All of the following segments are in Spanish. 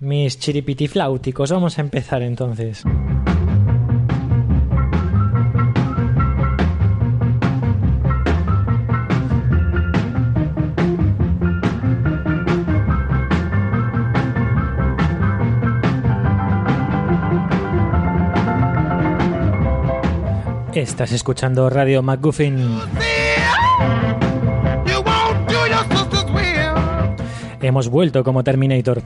Mis chiripitifláuticos, vamos a empezar entonces. Estás escuchando Radio McGuffin. Hemos vuelto como Terminator.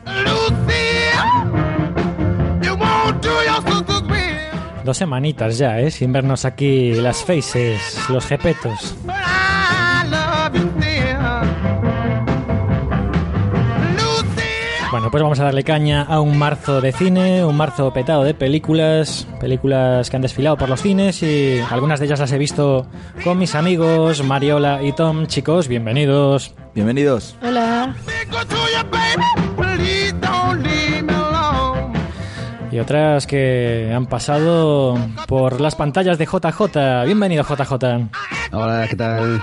Dos semanitas ya, ¿eh? Sin vernos aquí las faces, los jepetos. Bueno, pues vamos a darle caña a un marzo de cine, un marzo petado de películas, películas que han desfilado por los cines y algunas de ellas las he visto con mis amigos Mariola y Tom. Chicos, bienvenidos. Bienvenidos. Hola. Y otras que han pasado por las pantallas de JJ. Bienvenido, JJ. Hola, ¿qué tal?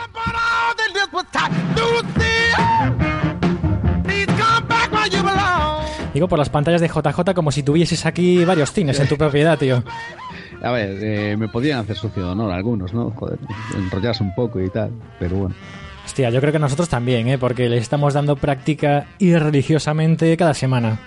Digo por las pantallas de JJ como si tuvieses aquí varios cines en tu propiedad, tío. A ver, eh, me podían hacer sucio de honor algunos, ¿no? Joder, enrollarse un poco y tal, pero bueno. Hostia, yo creo que nosotros también, ¿eh? Porque le estamos dando práctica irreligiosamente cada semana.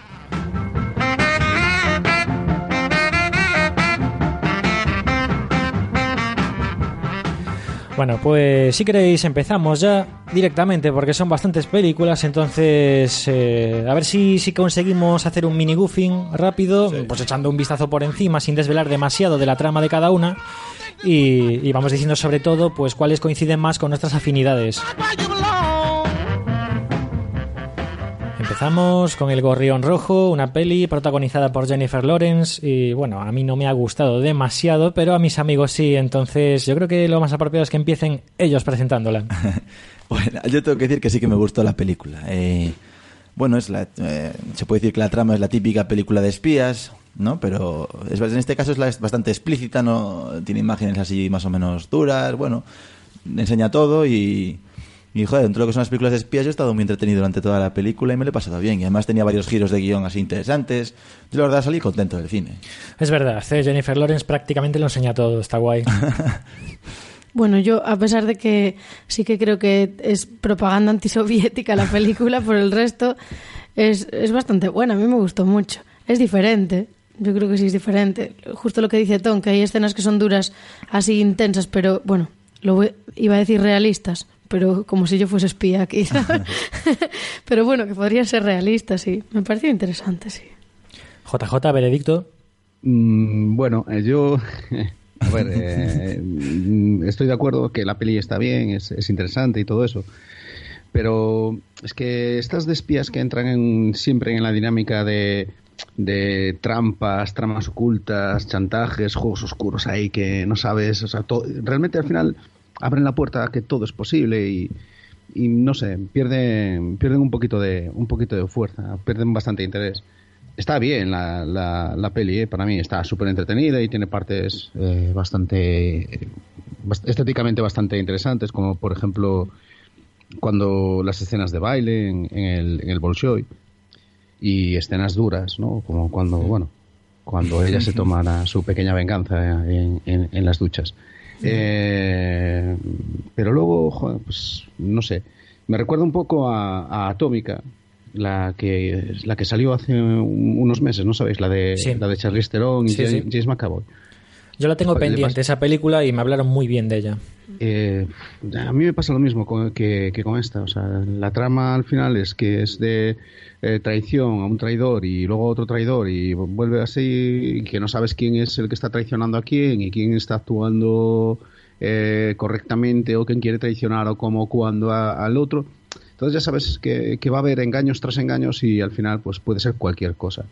Bueno, pues si queréis empezamos ya directamente porque son bastantes películas, entonces eh, a ver si, si conseguimos hacer un mini goofing rápido, pues echando un vistazo por encima sin desvelar demasiado de la trama de cada una y, y vamos diciendo sobre todo pues cuáles coinciden más con nuestras afinidades. Empezamos con El Gorrión Rojo, una peli protagonizada por Jennifer Lawrence y bueno, a mí no me ha gustado demasiado, pero a mis amigos sí, entonces yo creo que lo más apropiado es que empiecen ellos presentándola. Bueno, yo tengo que decir que sí que me gustó la película. Eh, bueno, es la, eh, se puede decir que la trama es la típica película de espías, ¿no? Pero es, en este caso es, bastante explícita, no tiene imágenes así más o menos duras, bueno, enseña todo y, y joder, dentro de lo que son las películas de espías yo he estado muy entretenido durante toda la película y me lo he pasado bien. Y además tenía varios giros de guion así interesantes. Yo la verdad salí contento del cine. Es verdad, eh, Jennifer Lawrence prácticamente lo enseña todo, está guay. Bueno, yo, a pesar de que sí que creo que es propaganda antisoviética la película, por el resto es, es bastante buena. A mí me gustó mucho. Es diferente. Yo creo que sí es diferente. Justo lo que dice Tom, que hay escenas que son duras, así intensas, pero bueno, lo voy- iba a decir realistas, pero como si yo fuese espía aquí, pero bueno, que podrían ser realistas, sí. Me pareció interesante, sí. JJ, veredicto. Mm, bueno, eh, yo. A ver, eh, mm, estoy de acuerdo que la peli está bien, es, es interesante y todo eso. Pero es que estas de espías que entran en- siempre en la dinámica de, de trampas, tramas ocultas, chantajes, juegos oscuros ahí que no sabes. O sea, to- realmente al final abren la puerta a que todo es posible y, y no sé, pierden, pierden un poquito de, un poquito de fuerza, pierden bastante interés. Está bien la, la, la peli, ¿eh? para mí está súper entretenida y tiene partes eh, bastante bast- estéticamente bastante interesantes, como por ejemplo cuando las escenas de baile en, en el, en el Bolshoi y escenas duras, ¿no? Como cuando, bueno, cuando ella se toma la- su pequeña venganza en, en- en las duchas. Eh, pero luego, joder, pues no sé, me recuerda un poco a, a Atómica, la que la que salió hace un- unos meses, ¿no sabéis? La de Sí. la de Charlize Theron y Sí, James, sí. James McAvoy. Yo la tengo pendiente, esa película, y me hablaron muy bien de ella. Eh, a mí me pasa lo mismo con- que, que con esta. O sea, la trama al final es que es de eh, traición a un traidor y luego a otro traidor y vuelve así, y que no sabes quién es el que está traicionando a quién y quién está actuando eh, correctamente o quién quiere traicionar o cómo, cuándo a- al otro. Entonces ya sabes que, que va a haber engaños tras engaños y al final pues puede ser cualquier cosa.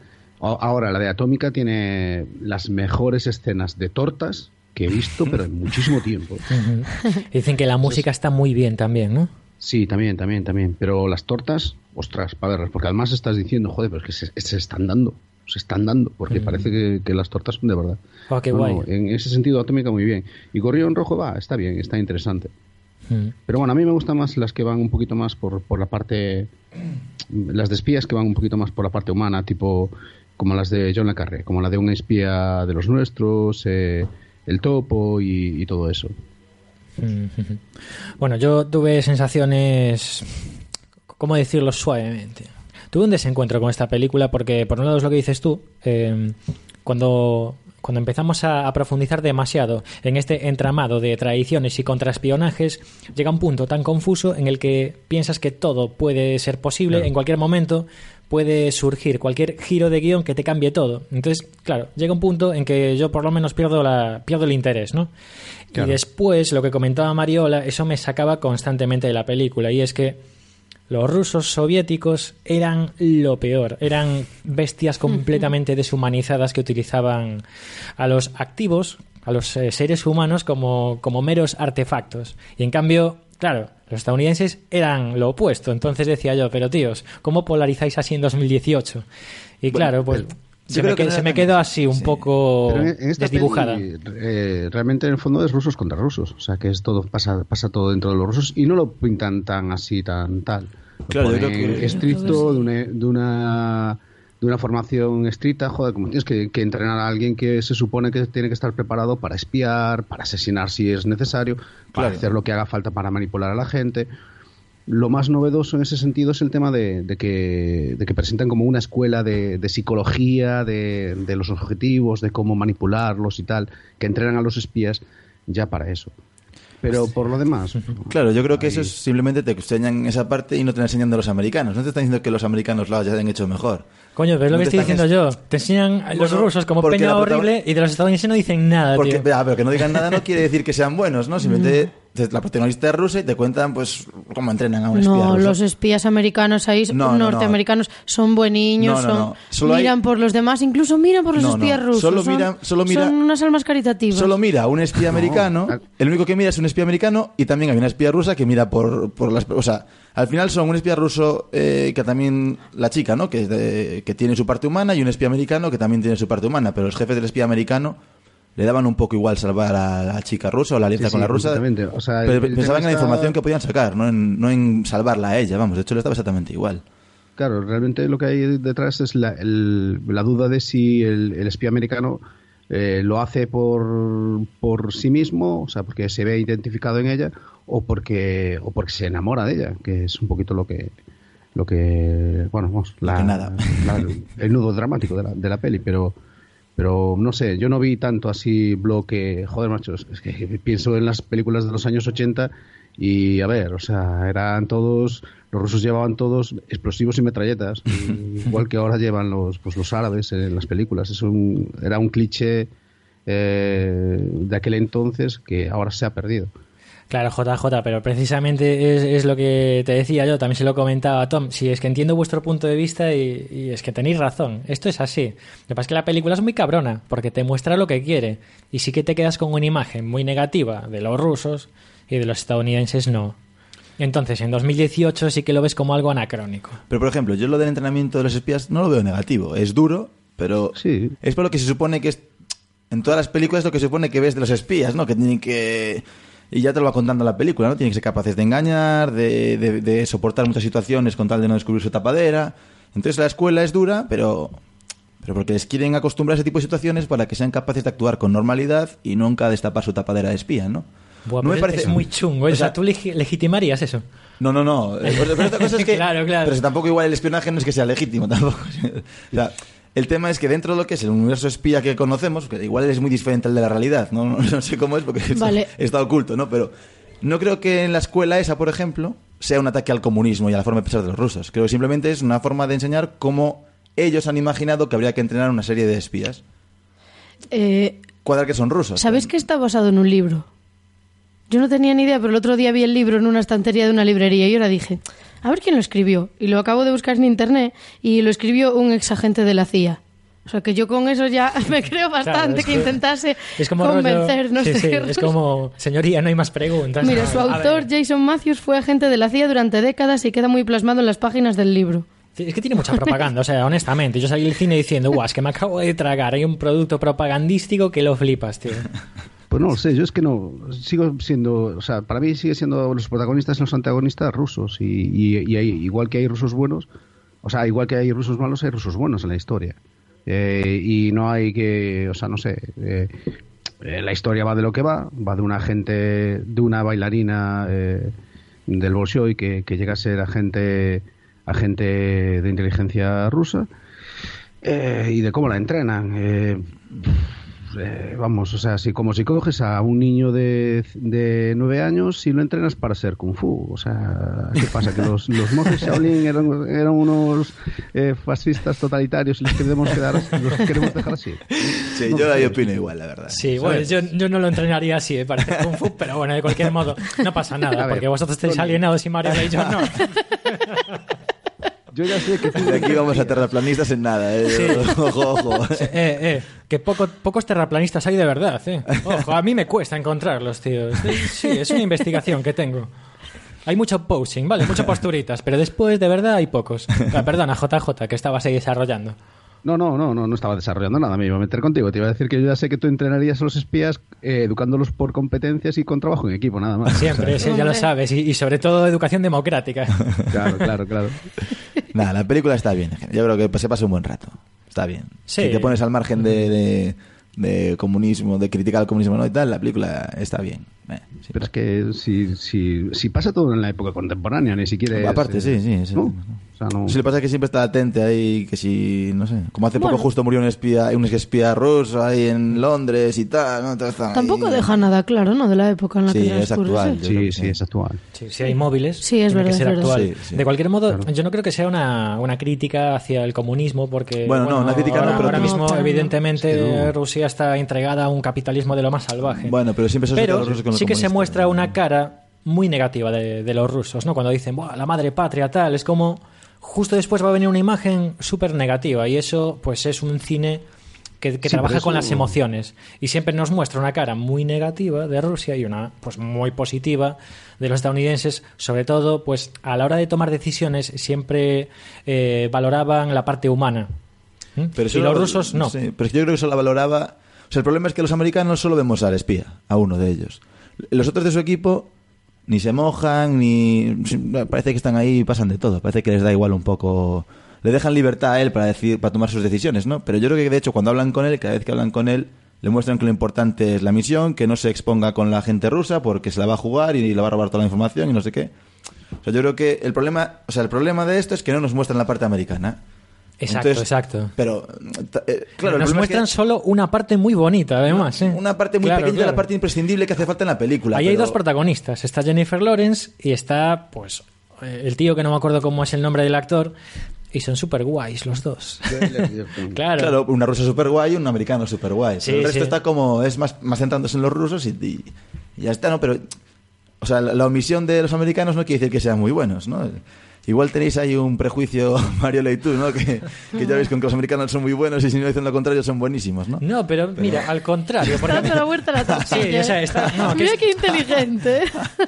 Ahora, la de Atómica tiene las mejores escenas de tortas que he visto, pero en muchísimo tiempo. Dicen que la música está muy bien también, ¿no? Sí, también, también, también. Pero las tortas, ostras, para verlas, porque además estás diciendo, joder, pero es que se, se están dando, se están dando, porque parece que, que las tortas son de verdad. Oh, qué guay. En ese sentido, Atómica muy bien. Y Corrido en Rojo va, está bien, está interesante. Mm. Pero bueno, a mí me gustan más las que van un poquito más por, por la parte. Las de espías que van un poquito más por la parte humana, tipo como las de John Le Carré, como la de un espía de los nuestros, eh, El Topo y, y todo eso. Bueno, yo tuve sensaciones, ¿cómo decirlo suavemente? Tuve un desencuentro con esta película porque, por un lado, es lo que dices tú, eh, cuando, cuando empezamos a, a profundizar demasiado en este entramado de tradiciones y contraespionajes, llega un punto tan confuso en el que piensas que todo puede ser posible en cualquier momento, puede surgir cualquier giro de guion que te cambie todo. Entonces, claro, llega un punto en que yo por lo menos pierdo, la, pierdo el interés, ¿no? Y después, lo que comentaba Mariola, eso me sacaba constantemente de la película, y es que los rusos soviéticos eran lo peor, eran bestias completamente deshumanizadas que utilizaban a los activos, a los eh, seres humanos como, como meros artefactos. Y en cambio, claro, los estadounidenses eran lo opuesto. Entonces decía yo, pero tíos, ¿cómo polarizáis así en 2018? Y claro, pues yo se, creo me, que que- no se era me tan quedó así, un sí. poco en, en esta desdibujada. peli, eh, realmente en el fondo es rusos contra rusos. O sea, que es todo pasa, pasa todo dentro de los rusos y no lo pintan tan así, tan tal. Lo Claro, yo creo ponen que- estricto, de una, de una de una formación estricta, joder, como tienes que, que entrenar a alguien que se supone que tiene que estar preparado para espiar, para asesinar si es necesario, para hacer lo que haga falta para manipular a la gente. Lo más novedoso en ese sentido es el tema de, de que, de que presentan como una escuela de, de psicología, de, de los objetivos, de cómo manipularlos y tal, que entrenan a los espías ya para eso. Pero por lo demás, Claro, yo creo que ahí- eso es simplemente te enseñan esa parte y no te la enseñan de los americanos. No te están diciendo que los americanos lo hayan hecho mejor. Coño, pero es lo No que estoy diciendo es- yo. Te enseñan a los Bueno, rusos como peña horrible y de los estadounidenses no dicen nada, Porque, tío. ah, pero que no digan nada no quiere decir que sean buenos, ¿no? Simplemente te- la protagonista es rusa y te cuentan, pues, cómo entrenan a un espía No, ruso. los espías americanos ahí, No, no, no. norteamericanos, son bueniños, No, no, son, no. Solo hay- miran por los demás, incluso miran por los No, no. espías rusos. Solo son, mira- solo mira- son unas almas caritativas. Solo mira a un espía americano, el único que mira es un espía americano y también hay una espía rusa que mira por, por las... O sea, al final son un espía ruso eh, que también la chica, ¿no? Que, de- que tiene su parte humana y un espía americano que también tiene su parte humana, pero los jefes del espía americano le daban un poco igual salvar a la chica rusa o la alianza Sí, con sí, la rusa. O sea, pero pensaban en la está- información que podían sacar, no en, no en salvarla a ella, vamos. De hecho, le estaba exactamente igual. Claro, realmente lo que hay detrás es la, el- la duda de si el, el espía americano eh, lo hace por, por sí mismo, o sea, porque se ve identificado en ella, o porque, o porque se enamora de ella, que es un poquito lo que, lo que bueno, vamos, la- que nada. la- el nudo dramático de la, de la peli, pero pero no sé, yo no vi tanto así bloque, joder, machos, es que pienso en las películas de los años 80 y a ver, o sea, eran todos, los rusos llevaban todos explosivos y metralletas, igual que ahora llevan los, pues los árabes en las películas. Es un, era un cliché eh, de aquel entonces que ahora se ha perdido. Claro, JJ, pero precisamente es, es lo que te decía yo, también se lo comentaba a Tom. Si es que entiendo vuestro punto de vista y, y es que tenéis razón, esto es así. Lo que pasa es que la película es muy cabrona, porque te muestra lo que quiere. Y sí que te quedas con una imagen muy negativa de los rusos y de los estadounidenses no. Entonces, en 2018 sí que lo ves como algo anacrónico. Pero, por ejemplo, yo lo del entrenamiento de los espías no lo veo negativo. Es duro, pero Sí. es por lo que se supone que es... En todas las películas es lo que se supone que ves de los espías, ¿no? Que tienen que... Y ya te lo va contando la película, ¿no? Tienen que ser capaces de engañar, de, de- de soportar muchas situaciones con tal de no descubrir su tapadera. Entonces la escuela es dura, pero... Pero porque les quieren acostumbrar a ese tipo de situaciones para que sean capaces de actuar con normalidad y nunca destapar su tapadera de espía, ¿no? Buah, no pero es- es muy chungo. O O sea, tú legi- legitimarías eso. no, no, no. Pero, otra cosa es que. Claro, claro. Pero tampoco igual el espionaje no es que sea legítimo tampoco. O sea, el tema es que dentro de lo que es el universo espía que conocemos, que igual es muy diferente al de la realidad, ¿no? No, no sé cómo es porque está, Vale. está oculto, ¿no? Pero no creo que en la escuela esa, por ejemplo, sea un ataque al comunismo y a la forma de pensar de los rusos. Creo que simplemente es una forma de enseñar cómo ellos han imaginado que habría que entrenar una serie de espías. Eh, Cuadra que son rusos. ¿Sabes que está basado en un libro? Yo no tenía ni idea, pero el otro día vi el libro en una estantería de una librería y ahora dije, a ver quién lo escribió. Y lo acabo de buscar en internet y lo escribió un ex agente de la CIA. O sea, que yo con eso ya me creo bastante es que que- intentase Es como rollo- convencernos sí, de sí, es como, señoría, no hay más preguntas. Mira, No, su autor. Jason Matthews, fue agente de la CIA durante décadas y queda muy plasmado en las páginas del libro. Es que tiene mucha propaganda, o sea, honestamente. Yo salí del cine diciendo, guau, es que me acabo de tragar. Hay un producto propagandístico que lo flipas, tío. Pues no lo sé, yo es que no, sigo siendo, o sea, para mí sigue siendo los protagonistas y los antagonistas rusos y, y- y hay- igual que hay rusos buenos, o sea, igual que hay rusos malos, hay rusos buenos en la historia. Eh, y no hay que, o sea, no sé, eh, la historia va de lo que va, va de una agente, de una bailarina eh, del Bolshoi que, que llega a ser agente, agente de inteligencia rusa eh, y de cómo la entrenan. Eh, eh, vamos, o sea, si como si coges a un niño de, de nueve años y lo entrenas para ser kung fu, o sea, ¿qué pasa? Que los, los monjes Shaolin eran, eran unos eh, fascistas totalitarios y los queremos quedar, los queremos dejar así. Sí, yo ahí opino igual, la verdad. Sí, bueno, yo, yo no lo entrenaría así, eh, parece Kung Fu, pero bueno, de cualquier modo, no pasa nada, ver, porque vosotros estáis alienados y Mariela y yo no. Yo ya sé que tú- De aquí vamos a terraplanistas en nada, ¿eh? Ojo, ojo. Eh, eh, que poco- pocos terraplanistas hay de verdad, eh. Ojo, a mí me cuesta encontrarlos, tío. Sí, es una investigación que tengo. Hay mucho posing, vale, muchas posturitas, pero después de verdad hay pocos. Ah, perdona, JJ, que estabas ahí desarrollando. No, no, no, no, no estaba desarrollando nada, me iba a meter contigo. Te iba a decir que yo ya sé que tú entrenarías a los espías eh, educándolos por competencias y con trabajo en equipo, nada más. Siempre, sí, ya lo sabes, y, y sobre todo educación democrática. Claro, claro, claro. Nada, la película está bien. Yo creo que se pasa un buen rato. Está bien. Sí. Si te pones al margen de, de, de comunismo, de criticar al comunismo ¿no? y tal, la película está bien. Eh, sí. Pero es que si, si, si pasa todo en la época contemporánea, ni siquiera es, Aparte, sí, sí, sí. ¿no? O sea, no... Sí, le pasa que siempre está atente ahí, que si, no sé, como hace poco Bueno. justo murió un espía, un espía ruso ahí en Londres y tal, ¿no? Tampoco ahí. deja nada claro, ¿no? De la época en la Sí, que es actual. sí. Sí, que sí, es actual. Sí, si hay móviles, Sí, es tiene verdad, que ser es verdad. actual. Sí, sí. De cualquier modo, Claro. yo no creo que sea una, una crítica hacia el comunismo, porque Bueno, no, una crítica no, ahora, pero ahora mismo, No, evidentemente, Es que no. Rusia está entregada a un capitalismo de lo más salvaje. Bueno, pero siempre se con sí que se comunistas. muestra una cara muy negativa de, de los rusos, ¿no? Cuando dicen, "Buah, la madre patria, tal, es como justo después va a venir una imagen súper negativa y eso, pues es un cine que, que Sí, trabaja con las emociones y siempre nos muestra una cara muy negativa de Rusia y una pues muy positiva de los estadounidenses, sobre todo pues a la hora de tomar decisiones siempre eh, valoraban la parte humana. ¿Mm? Pero y los rusos no. sí, pero yo creo que eso la valoraba. O sea, el problema es que los americanos solo vemos al espía, a uno de ellos. Los otros de su equipo ni se mojan, ni. Parece que están ahí y pasan de todo. Parece que les da igual un poco. Le dejan libertad a él para, decir, para tomar sus decisiones, ¿no? Pero yo creo que de hecho cuando hablan con él, cada vez que hablan con él, le muestran que lo importante es la misión, que no se exponga con la gente rusa porque se la va a jugar y le va a robar toda la información y no sé qué. O sea, yo creo que el problema, o sea, el problema de esto es que no nos muestran la parte americana. Exacto, Entonces, exacto. Pero, eh, claro, Nos es muestran que solo una parte muy bonita, además. ¿eh? una parte muy Claro, pequeña de la parte imprescindible que hace falta en la película. Ahí hay dos protagonistas. Está Jennifer Lawrence y está, pues, eh, el tío que no me acuerdo cómo es el nombre del actor. Y son súper guays los dos. claro. Claro, una rusa super guay y un americano super guay. Sí, el resto sí. está como, es más, más centrándose en los rusos y, y- y ya está, ¿no? Pero, o sea, la, la omisión de los americanos no quiere decir que sean muy buenos, ¿no? Igual tenéis ahí un prejuicio, Mario y tú, ¿no? Que, que ya veis con que los americanos son muy buenos y si no dicen lo contrario son buenísimos, ¿no? No, pero mira, al contrario. Porque Dando la vuelta a la tortilla. Sí, o sea, está- no, que Mira es- qué inteligente.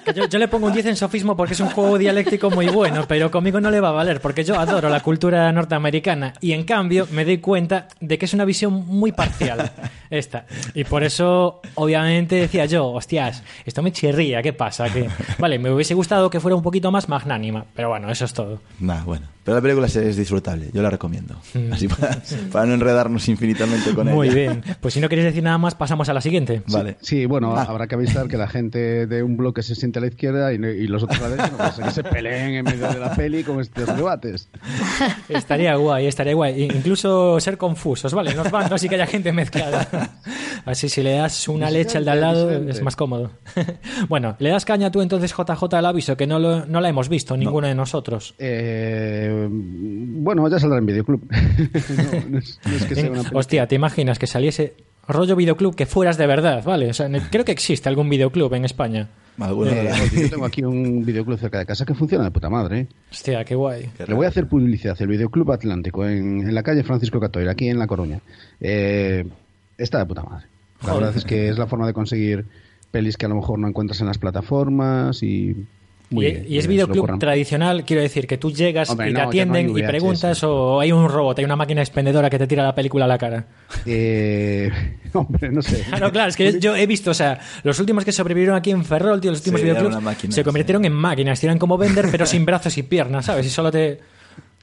que yo, yo le pongo un 10 en sofismo porque es un juego dialéctico muy bueno, pero conmigo no le va a valer porque yo adoro la cultura norteamericana y en cambio me doy cuenta de que es una visión muy parcial esta. Y por eso, obviamente, decía yo, hostias, esto me chirría, ¿qué pasa? Que, vale, me hubiese gustado que fuera un poquito más magnánima, pero bueno, eso es todo. Nah, bueno. Pero la película es, disfrutable, yo la recomiendo. Así para, para no enredarnos infinitamente con Mm. Muy ella. bien. Pues si no queréis decir nada más, pasamos a la siguiente. Vale. Sí, bueno, Ah. habrá que avisar que la gente de un bloque se siente a la izquierda y, los otros a la derecha, no que se peleen en medio de la peli con estos debates. Estaría guay, estaría guay. Incluso ser confusos, ¿vale? Nos bandos y que haya gente mezclada. Así si le das una leche al de al lado es más cómodo. bueno, le das caña tú entonces JJ al aviso, que no, lo- no la hemos visto, ninguno de nosotros. Eh, bueno, ya saldrá en videoclub. no, no es, no es que sea una película. Hostia, ¿te imaginas que saliese rollo videoclub que fueras de verdad? ¿Vale? O sea, creo que existe algún videoclub en España. Eh, yo tengo aquí un videoclub cerca de casa que funciona de puta madre. ¿eh? Hostia, qué guay. Le voy a hacer publicidad. El Videoclub Atlántico en, en la calle Francisco Catoira, aquí en La Coruña. Eh, está de puta madre. La Joder. verdad es que es la forma de conseguir pelis que a lo mejor no encuentras en las plataformas y... muy y, bien, y es videoclub tradicional, quiero decir, que tú llegas Hombre, y te no, no atienden y preguntas o hay un robot, hay una máquina expendedora que te tira la película a la cara. Eh, hombre, no sé. Claro, claro, es que yo he visto, o sea, los últimos que sobrevivieron aquí en Ferrol, tío, los últimos Sí, videoclubs, máquina, se convirtieron sí. en máquinas, eran como vender, pero sin brazos y piernas, ¿sabes? Y solo te...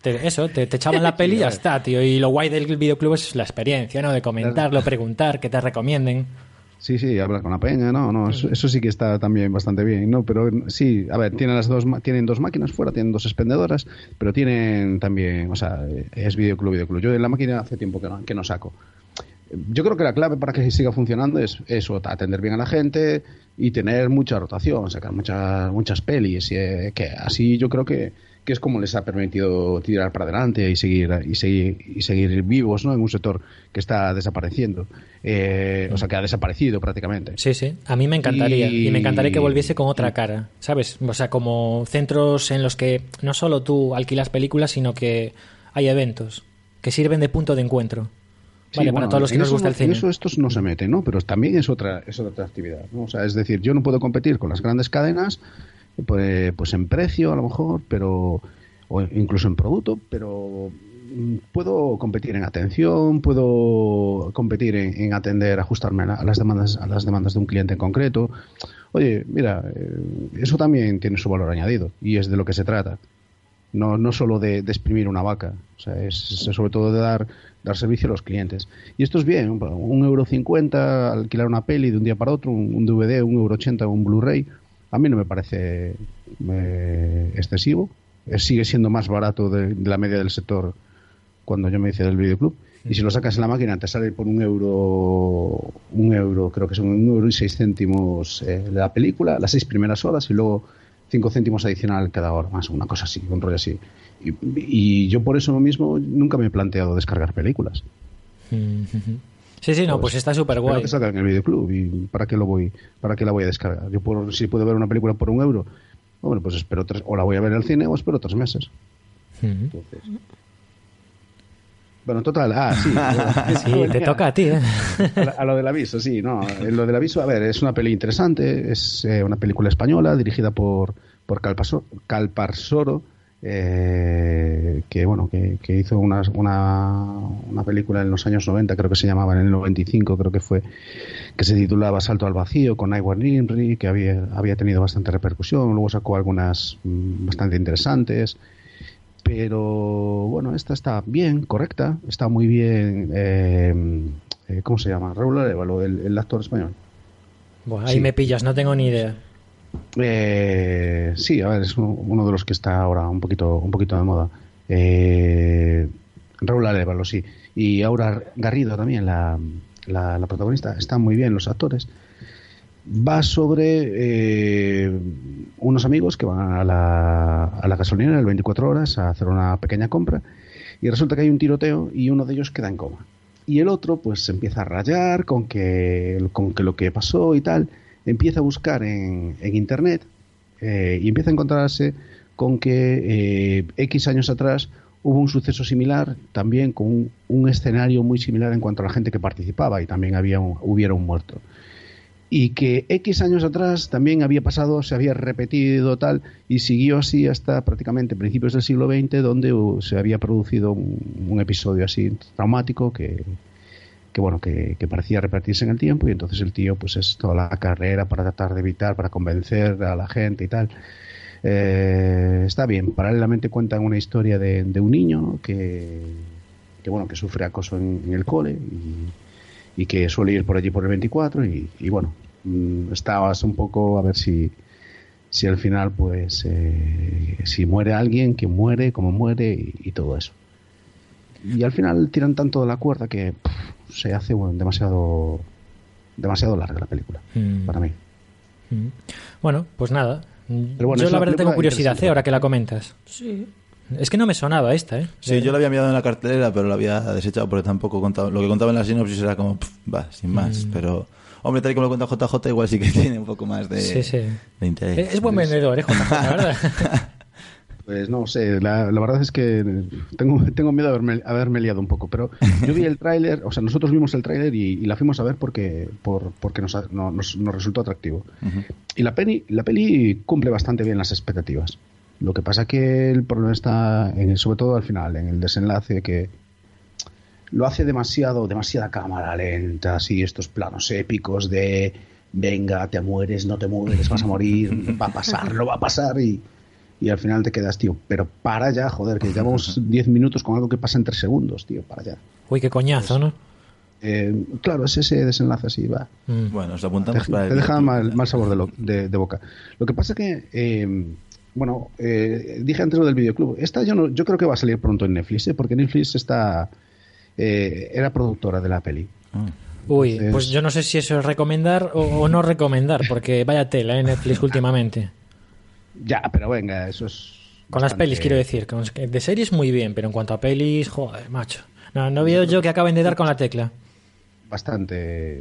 te- eso, te, te echaban la peli y ya está, tío. Y lo guay del videoclub es la experiencia, ¿no? De comentarlo, preguntar, que te recomienden. Sí, sí, hablar con la peña, no, no, eso, eso sí que está también bastante bien, ¿no? Pero sí, a ver, tienen las dos, tienen dos máquinas fuera, tienen dos expendedoras, pero tienen también, o sea, es videoclub, videoclub. Yo en la máquina hace tiempo que no, que no saco. Yo creo que la clave para que siga funcionando es eso, atender bien a la gente y tener mucha rotación, sacar muchas muchas pelis, y, eh, que así yo creo que, que es como les ha permitido tirar para adelante y seguir y seguir y seguir vivos, ¿no? En un sector que está desapareciendo, eh, o sea, que ha desaparecido prácticamente. Sí, sí. A mí me encantaría. Y, Y- me encantaría que volviese con otra cara, ¿sabes? O sea, como centros en los que no solo tú alquilas películas, sino que hay eventos que sirven de punto de encuentro. Sí, Vale, bueno, para todos los que nos gusta el cine. En eso estos no se meten, ¿no? Pero también es otra, es otra actividad, ¿no? O sea, es decir, yo no puedo competir con las grandes cadenas, pues, pues en precio a lo mejor, pero o incluso en producto, pero mm, puedo competir en atención, puedo competir en, en atender, ajustarme a, la- a las demandas a las demandas de un cliente en concreto. Oye, mira, eh, eso también tiene su valor añadido y es de lo que se trata no, no solo de, exprimir una vaca, o sea, es, sobre todo de dar, dar servicio a los clientes. Y esto es bien, un euro cincuenta, alquilar una peli de un día para otro, un, un DVD, un euro ochenta, un Blu-ray, a mí no me parece eh, excesivo. Eh, sigue siendo más barato de, la media del sector cuando yo me hice del videoclub. Y si lo sacas en la máquina te sale por un euro, un euro, creo que son un euro y seis céntimos eh, la película, las seis primeras horas y luego cinco céntimos adicional cada hora, más una cosa así, un rollo así. Y, y yo por eso mismo nunca me he planteado descargar películas. Sí, sí, no, pues está súper guay. que salga en el videoclub y para qué lo voy, para qué la voy a descargar. Yo por, si puedo ver una película por un euro, bueno, pues espero tres, o la voy a ver en el cine o espero tres meses. Entonces, bueno, total, ah, sí. Sí, te toca a ti, ¿eh? A, lo del aviso, sí, no. Lo del aviso, a ver, es una peli interesante, es eh, una película española dirigida por, por Calpaso- Calparsoro, eh, que bueno, que, que hizo una, una, una película en los años 90, creo que se llamaba en el 95, creo que fue, que se titulaba Salto al vacío con Iwan Nimri, que había, había tenido bastante repercusión, luego sacó algunas mm, bastante interesantes pero bueno, esta está bien, correcta, está muy bien, eh, eh, ¿cómo se llama? Raúl Arevalo, el, el actor español. Buah, ahí Sí. me pillas, no tengo ni idea. Eh, sí, a ver, es uno, de los que está ahora un poquito, un poquito de moda. Eh, Raúl sí. Y Aura Garrido también, la, la, la protagonista. Están muy bien los actores. Va sobre eh, unos amigos que van a la, a la gasolinera el 24 horas a hacer una pequeña compra y resulta que hay un tiroteo y uno de ellos queda en coma. Y el otro pues se empieza a rayar con que, con que lo que pasó y tal, empieza a buscar en, en internet eh, y empieza a encontrarse con que eh, X años atrás hubo un suceso similar también con un, escenario muy similar en cuanto a la gente que participaba y también había un- hubiera un muerto. Y que X años atrás también había pasado, se había repetido tal, y siguió así hasta prácticamente principios del siglo XX, donde uh, se había producido un, un episodio así traumático que, que bueno, que, que parecía repetirse en el tiempo, y entonces el tío, pues es toda la carrera para tratar de evitar, para convencer a la gente y tal. Eh, está bien, paralelamente cuentan una historia de, de un niño que, que bueno, que sufre acoso en, el cole y, que suele ir por allí por el 24 y, y bueno, mm, estabas un poco a ver si, si al final pues eh, si muere alguien, quién muere, cómo muere y, todo eso. Y al final tiran tanto de la cuerda que se hace bueno, demasiado demasiado larga la película Mm. para mí. Mm. Bueno, pues nada. Pero bueno, Yo la verdad tengo curiosidad. ¿eh? ahora que la comentas. Sí. Es que no me sonaba esta, ¿eh? Sí, yo la había mirado en la cartelera, pero la había desechado porque tampoco contaba, lo que contaba en la sinopsis era como, pff, va, sin más. Mm. Pero, hombre, tal y como lo cuenta JJ, igual sí que tiene un poco más de, Sí, sí. de interés. Es es buen vendedor, ¿eh? JJ, la verdad. Pues no sé, la, la verdad es que tengo, tengo miedo de haberme, haberme liado un poco, pero yo vi el tráiler, o sea, nosotros vimos el tráiler y, y la fuimos a ver porque, por, porque nos, no- nos, nos resultó atractivo. Y la peli, la peli cumple bastante bien las expectativas. Lo que pasa que el problema está, en el- sobre todo al final, en el desenlace, que lo hace demasiado, demasiada cámara lenta, así estos planos épicos de venga, te mueres, no te mueres, vas a morir, va a pasar, no va a pasar y, y al final te quedas, tío, pero para ya, joder, que llevamos 10 minutos con algo que pasa en 3 segundos, tío, para ya. Uy, qué coñazo, ¿no? Eh, claro, es ese desenlace así, va. Mm. Bueno, Te, apuntamos para el te deja mal, mal sabor de, lo- de- de boca. Lo que pasa que, eh, bueno, eh, dije antes lo del videoclub. Esta yo, no, yo creo que va a salir pronto en Netflix, ¿eh? porque Netflix está, eh, era productora de la peli. Ah. Uy, Entonces- pues yo no sé si eso es recomendar o, o no recomendar, porque vaya tela, ¿eh? Netflix últimamente. Ya, pero venga, eso es... Con las pelis, quiero decir. De series muy bien, pero en cuanto a pelis, joder, macho. No, no veo yo que acaben de dar con la tecla. Bastante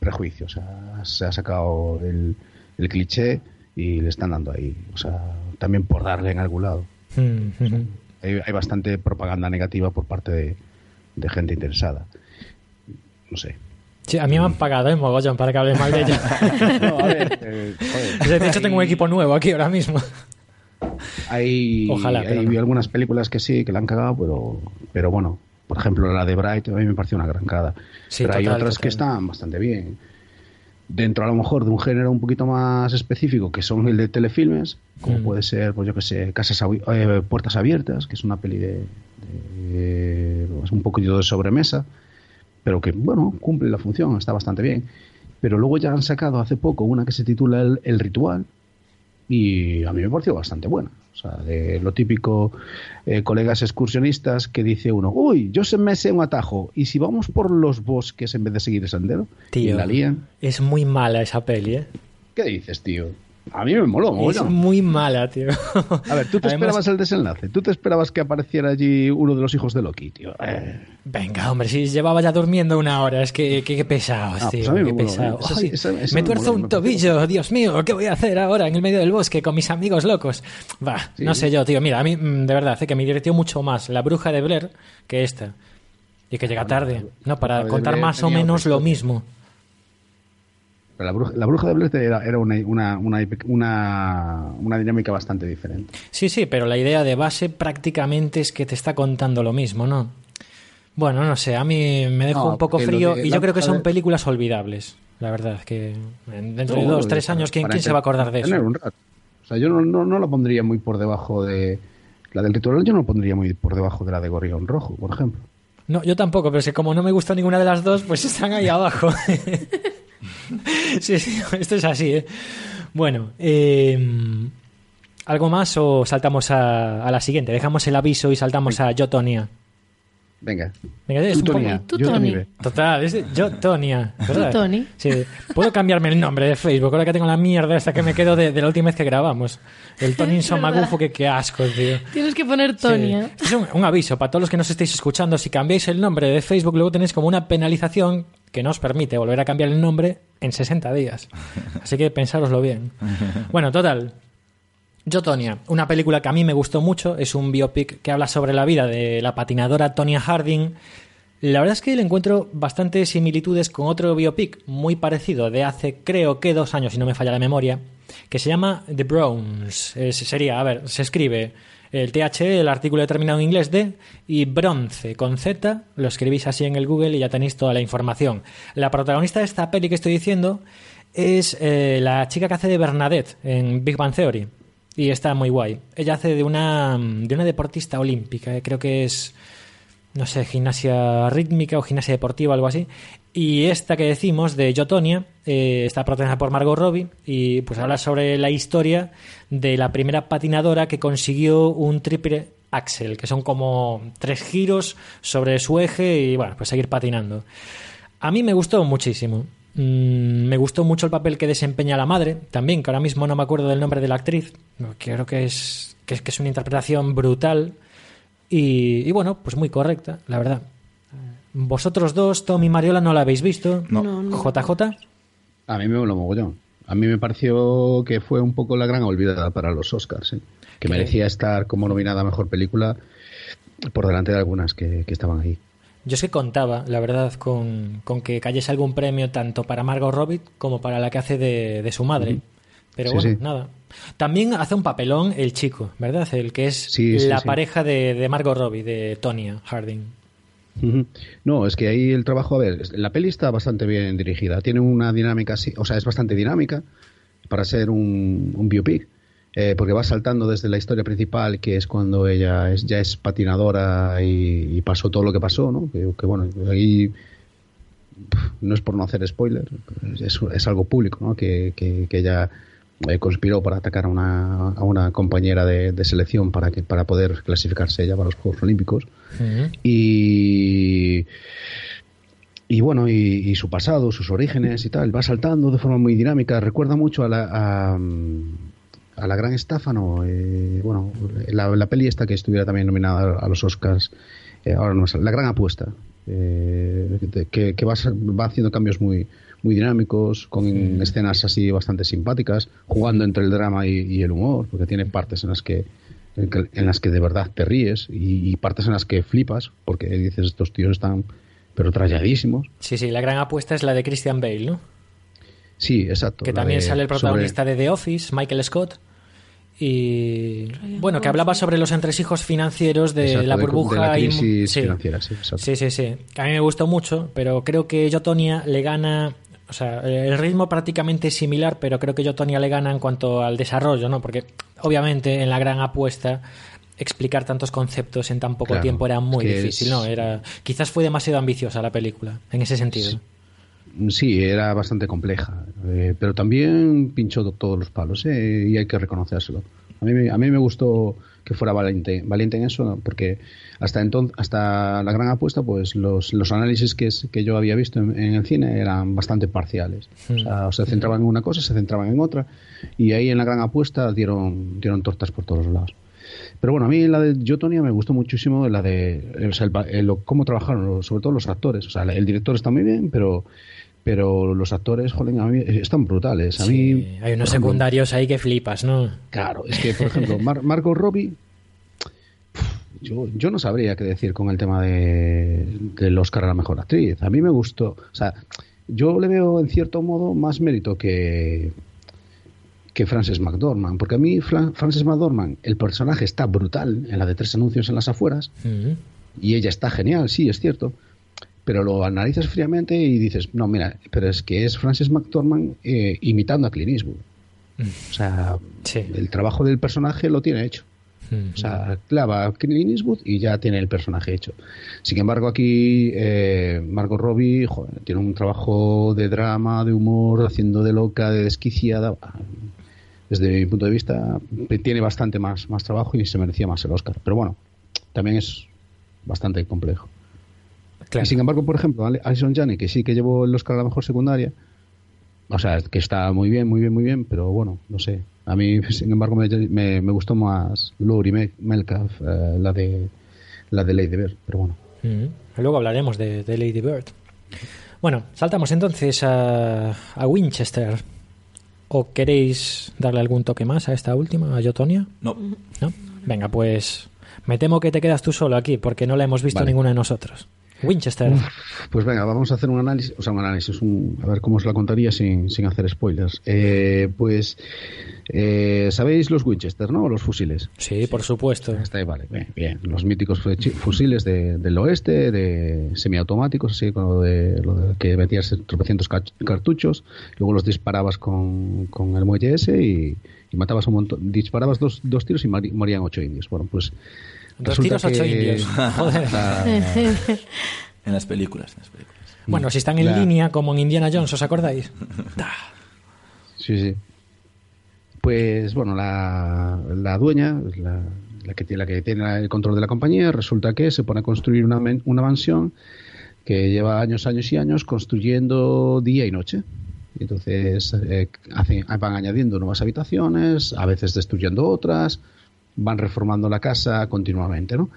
prejuicio. O sea, se ha sacado el, el cliché y le están dando ahí. O sea, también por darle en algún lado. Mm, mm, hay, hay bastante propaganda negativa por parte de, de gente interesada. No sé. Sí, a mí me han pagado, ¿eh? Mogollón, para que hable mal de ella. No, a ver, eh, joder, De hecho, tengo un equipo nuevo aquí ahora mismo. Hay, Ojalá, hay algunas películas que sí, que la han cagado, pero, pero bueno, por ejemplo, la de Bright a mí me pareció una gran cagada. Sí, pero hay otras total. que están bastante bien. Dentro a lo mejor de un género un poquito más específico, que son el de telefilmes, como Mm. puede ser, pues yo que sé, Casas eh, Puertas Abiertas, que es una peli de, de- es un poquito de sobremesa, pero que, bueno, cumple la función, está bastante bien. Pero luego ya han sacado hace poco una que se titula El, El Ritual, y a mí me pareció bastante buena. O sea, de lo típico, eh, colegas excursionistas que dice uno, uy, yo se me sé un atajo, y si vamos por los bosques en vez de seguir el sendero, y Tío, la lían, es muy mala esa peli, ¿eh? ¿qué dices, tío? A mí me moló, Es mogollón. muy mala, tío. A ver, tú te Además- esperabas el desenlace, tú te esperabas que apareciera allí uno de los hijos de Loki, tío. Eh, Venga, hombre, si llevaba ya durmiendo una hora, es que qué, pesados, Ah, tío, pues a mí me qué moló, pesado. ¿eh? Esa sí, Ay, esa- esa me me tuerzo moló, un me tobillo, Dios mío, ¿qué voy a hacer ahora en el medio del bosque con mis amigos locos? Va, Sí. no sé yo, tío, mira, a mí mm, de verdad, hace que me divirtió mucho más La Bruja de Blair que esta. Y que llega tarde, ¿no? Para contar más o menos lo mismo. Pero la, bruja, la bruja de Blair era, era una, una, una, una, una dinámica bastante diferente. Sí, sí, pero la idea de base prácticamente es que te está contando lo mismo, ¿no? Bueno, no sé, a mí me dejó No, un poco frío de y yo creo que son de- películas olvidables. La verdad, que en- dentro de dos, tres años, ¿quién, quién se va a acordar de tener eso? un rato. O sea, yo no, no, no la pondría muy por debajo de... La del ritual yo no la pondría muy por debajo de la de Gorrión Rojo, por ejemplo. No, yo tampoco, pero es que como no me gusta ninguna de las dos, pues están ahí abajo. sí, sí, esto es así, ¿eh? Bueno, eh, ¿algo más o saltamos a, a la siguiente? Dejamos el aviso y saltamos a Yo Tonia. Venga. Venga, es un Tú, poco- Tonia, Tú, yo Tony. Total, es yo Tonia. ¿verdad? Tú, Tony. Sí, puedo cambiarme el nombre de Facebook, ahora que tengo la mierda esta que me quedo de, de la última vez que grabamos. El Tony Somagufo, que qué asco, tío. Tienes que poner Tonia. Sí. Es un, un aviso para todos los que nos estéis escuchando. Si cambiáis el nombre de Facebook, luego tenéis como una penalización que no os permite volver a cambiar el nombre en 60 días. Así que pensároslo bien. Bueno, total. Yo, Tonia, una película que a mí me gustó mucho, es un biopic que habla sobre la vida de la patinadora Tonya Harding. La verdad es que le encuentro bastantes similitudes con otro biopic muy parecido de hace creo que dos años, si no me falla la memoria, que se llama The Browns. Es- sería, a ver, se escribe el TH, el artículo determinado en inglés de, y bronce con Z, lo escribís así en el Google y ya tenéis toda la información. La protagonista de esta peli que estoy diciendo es eh, la chica que hace de Bernadette en Big Bang Theory. Y está muy guay. Ella hace de una, de una deportista olímpica, eh, creo que es, no sé, gimnasia rítmica o gimnasia deportiva, algo así. Y esta que decimos, de Jotonia, eh, está protagonizada por Margot Robbie y pues habla sobre la historia de la primera patinadora que consiguió un triple axel, que son como tres giros sobre su eje y bueno, pues seguir patinando. A mí me gustó muchísimo. Mm, me gustó mucho el papel que desempeña la madre, también, que ahora mismo no me acuerdo del nombre de la actriz. No, Creo que es, que es, que es una interpretación brutal y, y bueno, pues muy correcta, la verdad. Vosotros dos, Tom y Mariola, no la habéis visto. No. No, no. JJ. A mí me lo mogollón. A mí me pareció que fue un poco la gran olvidada para los Oscars, ¿eh? que merecía estar como nominada a mejor película por delante de algunas que, que estaban ahí. Yo es que contaba, la verdad, con, con que cayese algún premio tanto para Margot Robbie como para la que hace de, de su madre. Pero Sí, bueno, sí. nada. También hace un papelón el chico, ¿verdad? El que es Sí, la pareja de, de Margot Robbie, de Tonya Harding. No, es que ahí el trabajo, a ver, la peli está bastante bien dirigida, tiene una dinámica así, o sea, es bastante dinámica para ser un, un biopic, eh, porque va saltando desde la historia principal, que es cuando ella es, ya es patinadora y, y pasó todo lo que pasó, ¿no? Que, que, bueno, ahí no es por no hacer spoiler, es, es algo público, ¿no? Que, que, que ella eh, conspiró para atacar a una, a una compañera de, de selección para, que, para poder clasificarse ella para los Juegos Olímpicos. Y, y bueno, y, y su pasado, sus orígenes y tal, va saltando de forma muy dinámica. Recuerda mucho a la, a, a la gran Estáfano, eh, bueno, la, la peli esta que estuviera también nominada a los Oscars, eh, ahora no sale, La gran apuesta, eh, que, que va, va haciendo cambios muy muy dinámicos, con escenas así bastante simpáticas, jugando entre el drama y, y el humor, porque tiene partes en las que en, que- en las que de verdad te ríes y, y partes en las que flipas, porque dices estos tíos están pero tralladísimos. Sí, sí, la gran apuesta es la de Christian Bale, ¿no? Sí, exacto. Que también de- sale el sobre- protagonista de The Office, Michael Scott. Y bueno, que hablaba sobre los entresijos financieros de Exacto, la burbuja de la y- crisis financiera, sí. Sí, sí, sí. Que a mí me gustó mucho, pero creo que Yotonia le gana. O sea, el ritmo prácticamente es similar, pero creo que Yotonia le gana en cuanto al desarrollo, ¿no? Porque obviamente en la gran apuesta explicar tantos conceptos en tan poco Claro, tiempo era muy es que difícil, es- ¿no? Era quizás fue demasiado ambiciosa la película en ese sentido. Sí, era bastante compleja, eh, pero también pinchó to- todos los palos eh, y hay que reconocérselo. A mí, me- a mí me gustó que fuera valiente, valiente en eso, porque hasta entonces, hasta la gran apuesta, pues los, los análisis que, es- que yo había visto en, en el cine eran bastante parciales. O sea, o se centraban en una cosa, se centraban en otra, y ahí en la gran apuesta dieron, dieron tortas por todos lados. Pero bueno, a mí la de Yotonia me gustó muchísimo la de o sea, el el- lo- cómo trabajaron, sobre todo los actores. O sea, el director está muy bien, pero pero los actores, joder, a mí están brutales. A Sí, mí, hay unos ejemplo, secundarios ahí que flipas, ¿no? Claro, es que, por ejemplo, Mar Margot Robbie, yo, yo no sabría qué decir con el tema de, del Oscar a la mejor actriz. A mí me gustó, o sea, yo le veo en cierto modo más mérito que que Frances McDormand, porque a mí Fran- Frances McDormand, el personaje está brutal en la de tres anuncios en las afueras Mm. y ella está genial, sí, es cierto, pero lo analizas fríamente y dices, no, mira, pero es que es Frances McDormand eh, imitando a Clint Eastwood. O sea, Sí. el trabajo del personaje lo tiene hecho. Mm. O sea, clava a Clint Eastwood y ya tiene el personaje hecho. Sin embargo, aquí eh, Margot Robbie joder, tiene un trabajo de drama, de humor, haciendo de loca, de desquiciada. Desde mi punto de vista, tiene bastante más, más trabajo y se merecía más el Oscar. Pero bueno, también es bastante complejo. Claro. Y sin embargo, por ejemplo, Alison Janney, que sí que llevó el Oscar a la mejor secundaria, o sea, que está muy bien, muy bien, muy bien, pero bueno, no sé. A mí, sin embargo, me, me, me gustó más Laurie Mel- Metcalf, eh, la de la de Lady Bird, pero bueno. Mm. Luego hablaremos de, de Lady Bird. Bueno, saltamos entonces a, a Winchester. ¿O queréis darle algún toque más a esta última, a Yotonia? No. ¿No? Venga, pues me temo que te quedas tú solo aquí porque no la hemos visto Vale. ninguna de nosotros. Winchester. Pues venga, vamos a hacer un análisis, o sea, un análisis, un- a ver cómo os la contaría sin, sin hacer spoilers. Eh, pues, eh, ¿sabéis los Winchester, no? Los fusiles. Sí, por supuesto. Está ahí, vale, bien, bien. Los míticos fusiles de- del oeste, de semiautomáticos, así, con lo de, lo de que metías tropecientos cartuchos, luego los disparabas con, con el muelle ese y, y matabas un montón, disparabas dos, dos tiros y morían ocho indios. Bueno, pues... Dos resulta tiros, ocho que- indios. Joder. En las películas. En las películas. Bueno, si están en La- línea, como en Indiana Jones, ¿os acordáis? Sí, sí. Pues bueno, la, la dueña, la, la que, tiene- la que tiene el control de la compañía, resulta que se pone a construir una, mansión que lleva años, años y años construyendo día y noche. Y entonces eh, hacen, van añadiendo nuevas habitaciones, a veces destruyendo otras, van reformando la casa continuamente, ¿no?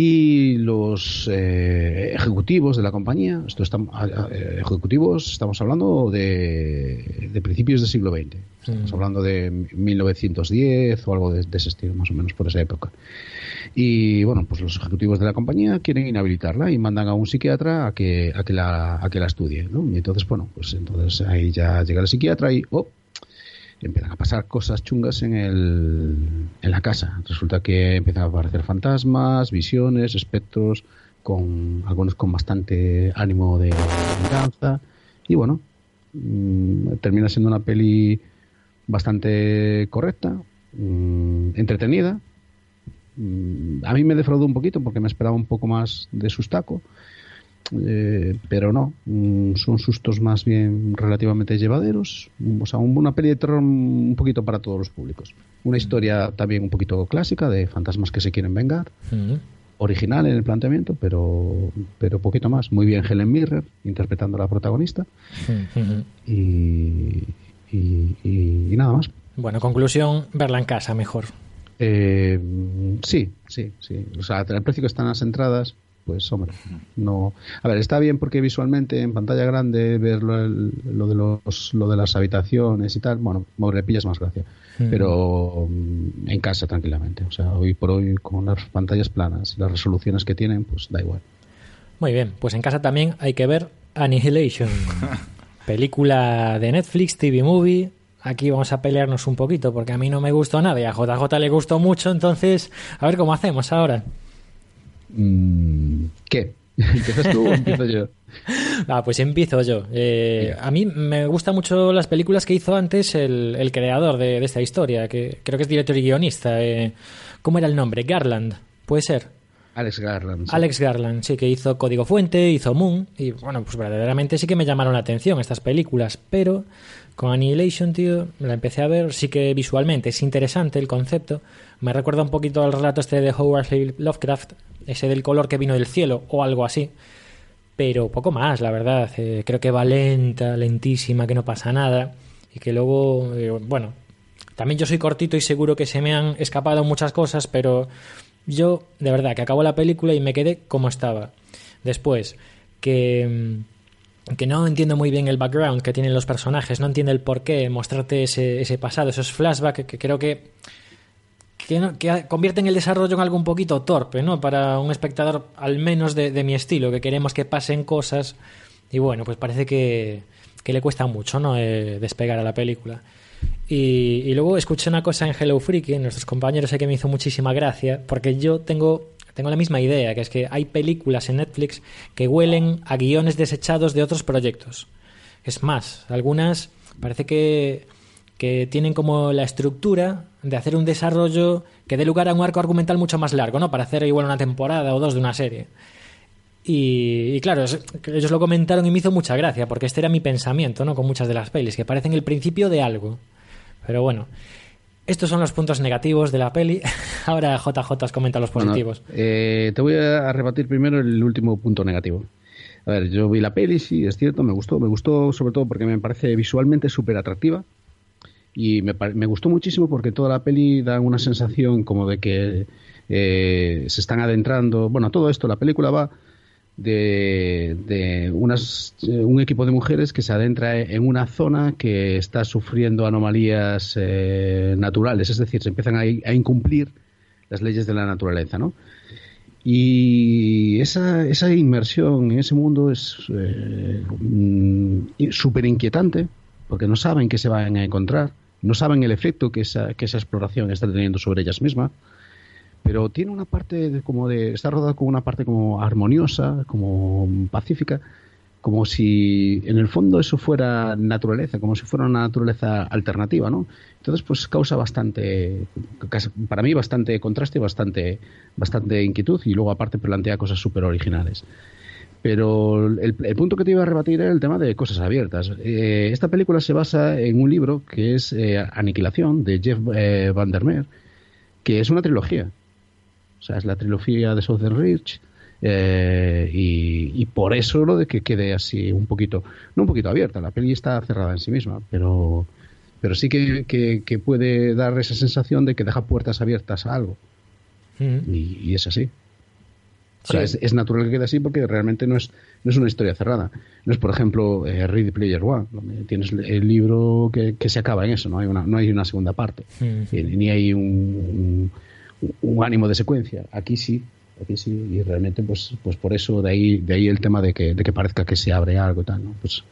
y los eh, ejecutivos de la compañía, esto estamos, eh, ejecutivos, estamos hablando de, de, principios del siglo XX, estamos hablando de 1910 o algo de, de, ese estilo, más o menos por esa época. Y bueno, pues los ejecutivos de la compañía quieren inhabilitarla y mandan a un psiquiatra a que, a que, la, a que la estudie, ¿no? Y entonces, bueno, pues entonces ahí ya llega el psiquiatra y, oh, empiezan a pasar cosas chungas en, el, en la casa. Resulta que empiezan a aparecer fantasmas, visiones, espectros, con algunos con bastante ánimo de venganza. Y bueno, mmm, termina siendo una peli bastante correcta, mmm, entretenida. Mmm, a mí me defraudó un poquito porque me esperaba un poco más de sustaco. Eh, pero no, mm, son sustos más bien relativamente llevaderos. O sea, una peli de terror un poquito para todos los públicos. Una historia también un poquito clásica de fantasmas que se quieren vengar. Mm. Original en el planteamiento, pero, pero poquito más. Muy bien Helen Mirren interpretando a la protagonista. Mm. Y, y, y, y nada más. Bueno, conclusión, verla en casa mejor. Eh, sí, sí, sí. O sea, el precio que están las entradas, pues hombre, no. A ver, está bien porque visualmente en pantalla grande ver lo, lo de los lo de las habitaciones y tal, bueno, le pillas más gracia. Mm. Pero mm, en casa tranquilamente, o sea, hoy por hoy con las pantallas planas y las resoluciones que tienen, pues da igual. Muy bien, pues en casa también hay que ver Annihilation, película de Netflix, TV movie. Aquí vamos a pelearnos un poquito porque a mí no me gustó nada y a JJ le gustó mucho, entonces a ver cómo hacemos ahora. Mm, ¿Qué? ¿Empiezas tú o empiezo yo? Ah, pues empiezo yo. Eh, a mí me gustan mucho las películas que hizo antes el, el creador de, de, esta historia, que creo que es director y guionista. Eh, ¿Cómo era el nombre? Garland, ¿puede ser? Alex Garland. Sí. Alex Garland, sí, que hizo Código Fuente, hizo Moon, y bueno, pues verdaderamente sí que me llamaron la atención estas películas, pero con Annihilation, tío, la empecé a ver, sí que visualmente es interesante el concepto, me recuerda un poquito al relato este de Howard Lovecraft, ese del color que vino del cielo o algo así, pero poco más, la verdad, eh, creo que va lenta, lentísima, que no pasa nada, y que luego, eh, bueno, también yo soy cortito y seguro que se me han escapado muchas cosas, pero yo, de verdad, que acabó la película y me quedé como estaba. Después, que, que no entiendo muy bien el background que tienen los personajes, no entiendo el por qué mostrarte ese, ese pasado, esos flashbacks que creo que, que, no, que, convierten el desarrollo en algo un poquito torpe, ¿no? Para un espectador al menos de, mi estilo, que queremos que pasen cosas. Y bueno, pues parece que, le cuesta mucho, ¿no? Eh, despegar a la película. Y, y, luego escuché una cosa en Hello Freaky, nuestros compañeros, sé que me hizo muchísima gracia, porque yo tengo, tengo la misma idea, que es que hay películas en Netflix que huelen a guiones desechados de otros proyectos. Es más, algunas parece que, que tienen como la estructura de hacer un desarrollo que dé lugar a un arco argumental mucho más largo, ¿no? Para hacer igual una temporada o dos de una serie. Y, y, claro, ellos lo comentaron y me hizo mucha gracia, porque este era mi pensamiento, ¿no? Con muchas de las pelis, que parecen el principio de algo. Pero bueno, estos son los puntos negativos de la peli. Ahora JJ os comenta los positivos. Bueno, eh, te voy a rebatir primero el último punto negativo. A ver, yo vi la peli, sí, es cierto, me gustó. Me gustó sobre todo porque me parece visualmente súper atractiva. Y me, me, gustó muchísimo porque toda la peli da una sensación como de que eh, se están adentrando. Bueno, todo esto, la película va de, de unas, un equipo de mujeres que se adentra en una zona que está sufriendo anomalías eh, naturales, es decir, se empiezan a, incumplir las leyes de la naturaleza, ¿no? Y esa, esa inmersión en ese mundo es eh, súper inquietante, porque no saben qué se van a encontrar, no saben el efecto que esa, que esa exploración está teniendo sobre ellas mismas pero tiene una parte de, como de está rodada con una parte como armoniosa como pacífica como si en el fondo eso fuera naturaleza como si fuera una naturaleza alternativa no entonces pues causa bastante para mí bastante contraste y bastante bastante inquietud y luego aparte plantea cosas súper originales pero el, el, punto que te iba a rebatir era el tema de cosas abiertas. Eh, esta película se basa en un libro que es eh, Aniquilación, de Jeff eh, Vandermeer, que es una trilogía. O sea, es la trilogía de Southern Ridge. Eh, y, y, por eso lo de que quede así un poquito, no un poquito abierta, la peli está cerrada en sí misma, pero, pero sí que, que, puede dar esa sensación de que deja puertas abiertas a algo. y, es así. Es, natural que quede así porque realmente no es, no es una historia cerrada. No es, por ejemplo, eh, Ready Player One, donde tienes el libro que, que, se acaba en eso, no hay una, no hay una segunda parte, ni hay un, un, ánimo de secuencia. Aquí sí, aquí sí, y realmente pues, pues por eso de ahí, de ahí el tema de que, de que parezca que se abre algo y tal, ¿no? Pues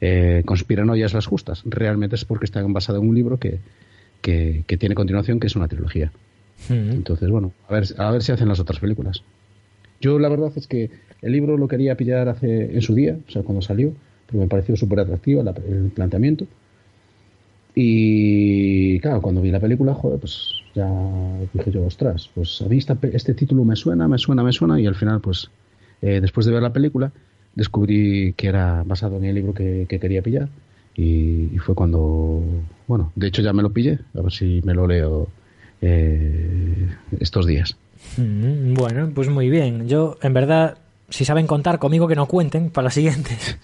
eh, conspiranoias las justas. Realmente es porque está basado en un libro que, que, tiene continuación, que es una trilogía. Entonces, bueno, a ver, a ver si hacen las otras películas. Yo la verdad es que el libro lo quería pillar hace en su día, o sea, cuando salió, porque me pareció súper atractivo el planteamiento. Y claro, cuando vi la película, joder, pues ya dije yo, ostras, pues a mí este título me suena, me suena, me suena, y al final, pues eh, después de ver la película, descubrí que era basado en el libro que, quería pillar. Y, fue cuando, bueno, de hecho ya me lo pillé, a ver si me lo leo eh, estos días. Mm, bueno, pues muy bien. Yo, en verdad, si saben contar conmigo, que no cuenten para las siguientes.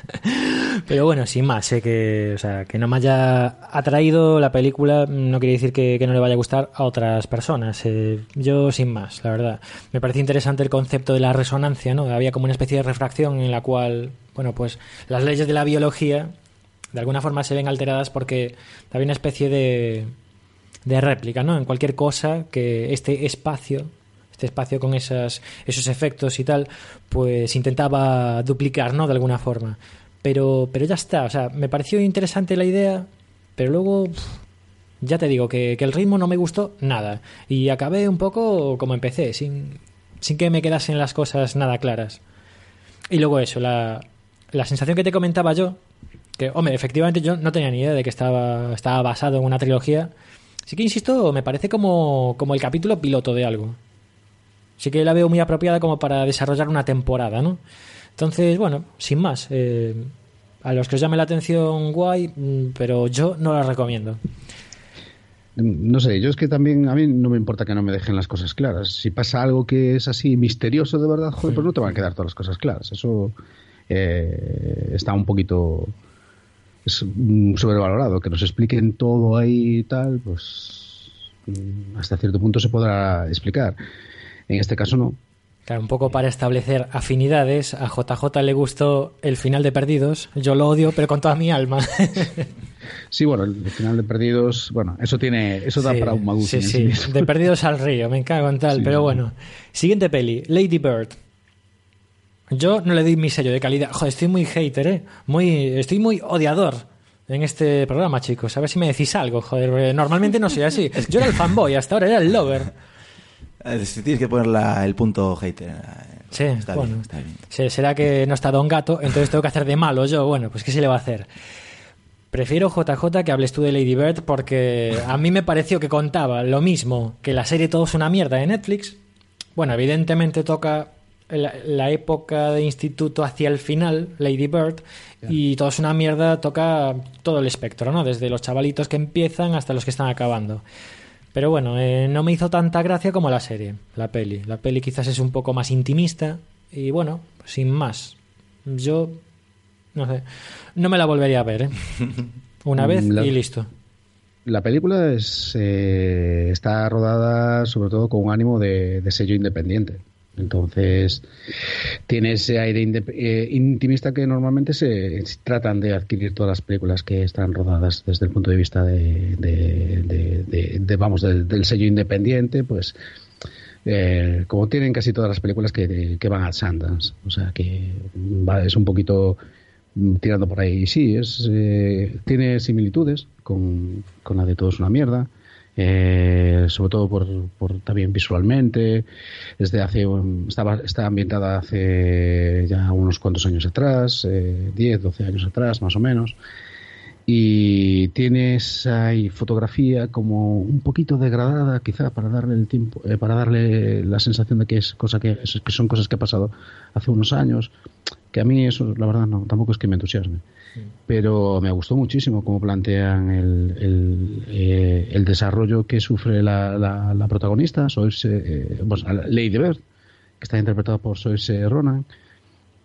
Pero bueno, sin más, sé que, o sea, que no me haya atraído la película no quiere decir que, no le vaya a gustar a otras personas. Eh, yo sin más, la verdad. Me parece interesante el concepto de la resonancia, ¿no? Había como una especie de refracción en la cual, bueno, pues las leyes de la biología de alguna forma se ven alteradas porque había una especie de, de réplica, ¿no? En cualquier cosa que este espacio este espacio con esas, esos efectos y tal, pues intentaba duplicar, ¿no? De alguna forma. Pero, pero ya está, o sea, me pareció interesante la idea, pero luego, ya te digo, que, el ritmo no me gustó nada. Y acabé un poco como empecé, sin, sin que me quedasen las cosas nada claras. Y luego eso, la, la sensación que te comentaba yo, que, hombre, efectivamente yo no tenía ni idea de que estaba, estaba basado en una trilogía. Sí que insisto, me parece como, como el capítulo piloto de algo sí que la veo muy apropiada como para desarrollar una temporada, ¿no? Entonces, bueno, sin más, eh, a los que os llame la atención, guay, mm, pero yo no la recomiendo. No sé, yo es que también a mí no me importa que no me dejen las cosas claras. Si pasa algo que es así misterioso de verdad, joder, pues no te van a quedar todas las cosas claras. Eso eh, está un poquito es sobrevalorado. Que nos expliquen todo ahí y tal, pues mm, hasta cierto punto se podrá explicar. En este caso no. Claro, un poco para establecer afinidades. A JJ le gustó el final de Perdidos. Yo lo odio, pero con toda mi alma. Sí, bueno, el final de Perdidos, bueno, eso tiene, eso da para un magus. Sí, sí, de Perdidos al río, me encago en tal, pero bueno. Siguiente peli, Lady Bird. Yo no le doy mi sello de calidad. Joder, estoy muy hater, ¿eh? Muy, estoy muy odiador en este programa, chicos. A ver si me decís algo, joder. Normalmente no soy así. Yo era el fanboy, hasta ahora era el lover. Eh, tienes que poner el punto hater. Eh, sí, está bien, está bien. Será que no está Don Gato, entonces tengo que hacer de malo yo. Bueno, pues ¿qué se le va a hacer? Prefiero JJ que hables tú de Lady Bird porque a mí me pareció que contaba lo mismo que la serie Todo es una mierda de Netflix. Bueno, evidentemente toca la, época de instituto hacia el final, Lady Bird, y Todo es una mierda toca todo el espectro, ¿no? Desde los chavalitos que empiezan hasta los que están acabando. Pero bueno, eh, no me hizo tanta gracia como la serie, la peli. La peli quizás es un poco más intimista y bueno, sin más. Yo, no sé, no me la volvería a ver, ¿eh? Una vez y listo. La película es, eh, está rodada sobre todo con un ánimo de sello independiente. Entonces, tiene ese aire eh, intimista que normalmente se, tratan de adquirir todas las películas que están rodadas desde el punto de vista de, de, vamos, del, sello independiente, pues eh, como tienen casi todas las películas que, van a Sundance. O sea que es un poquito mm, tirando por ahí. Y sí, es, eh, tiene similitudes con, con la de Todos una mierda eh, sobre todo por, por, también visualmente. Desde hace estaba, está ambientada hace ya unos cuantos años atrás, eh, 10, 12 años atrás, más o menos. Y tienes ahí fotografía como un poquito degradada, quizá para darle el tiempo, eh, para darle la sensación de que es cosa que, que son cosas que ha pasado hace unos años. Que a mí eso, la verdad, no, tampoco es que me entusiasme pero me gustó muchísimo cómo plantean el, eh, el desarrollo que sufre la, la, protagonista, Sois, eh, Lady Bird, que está interpretada por Sois Ronan.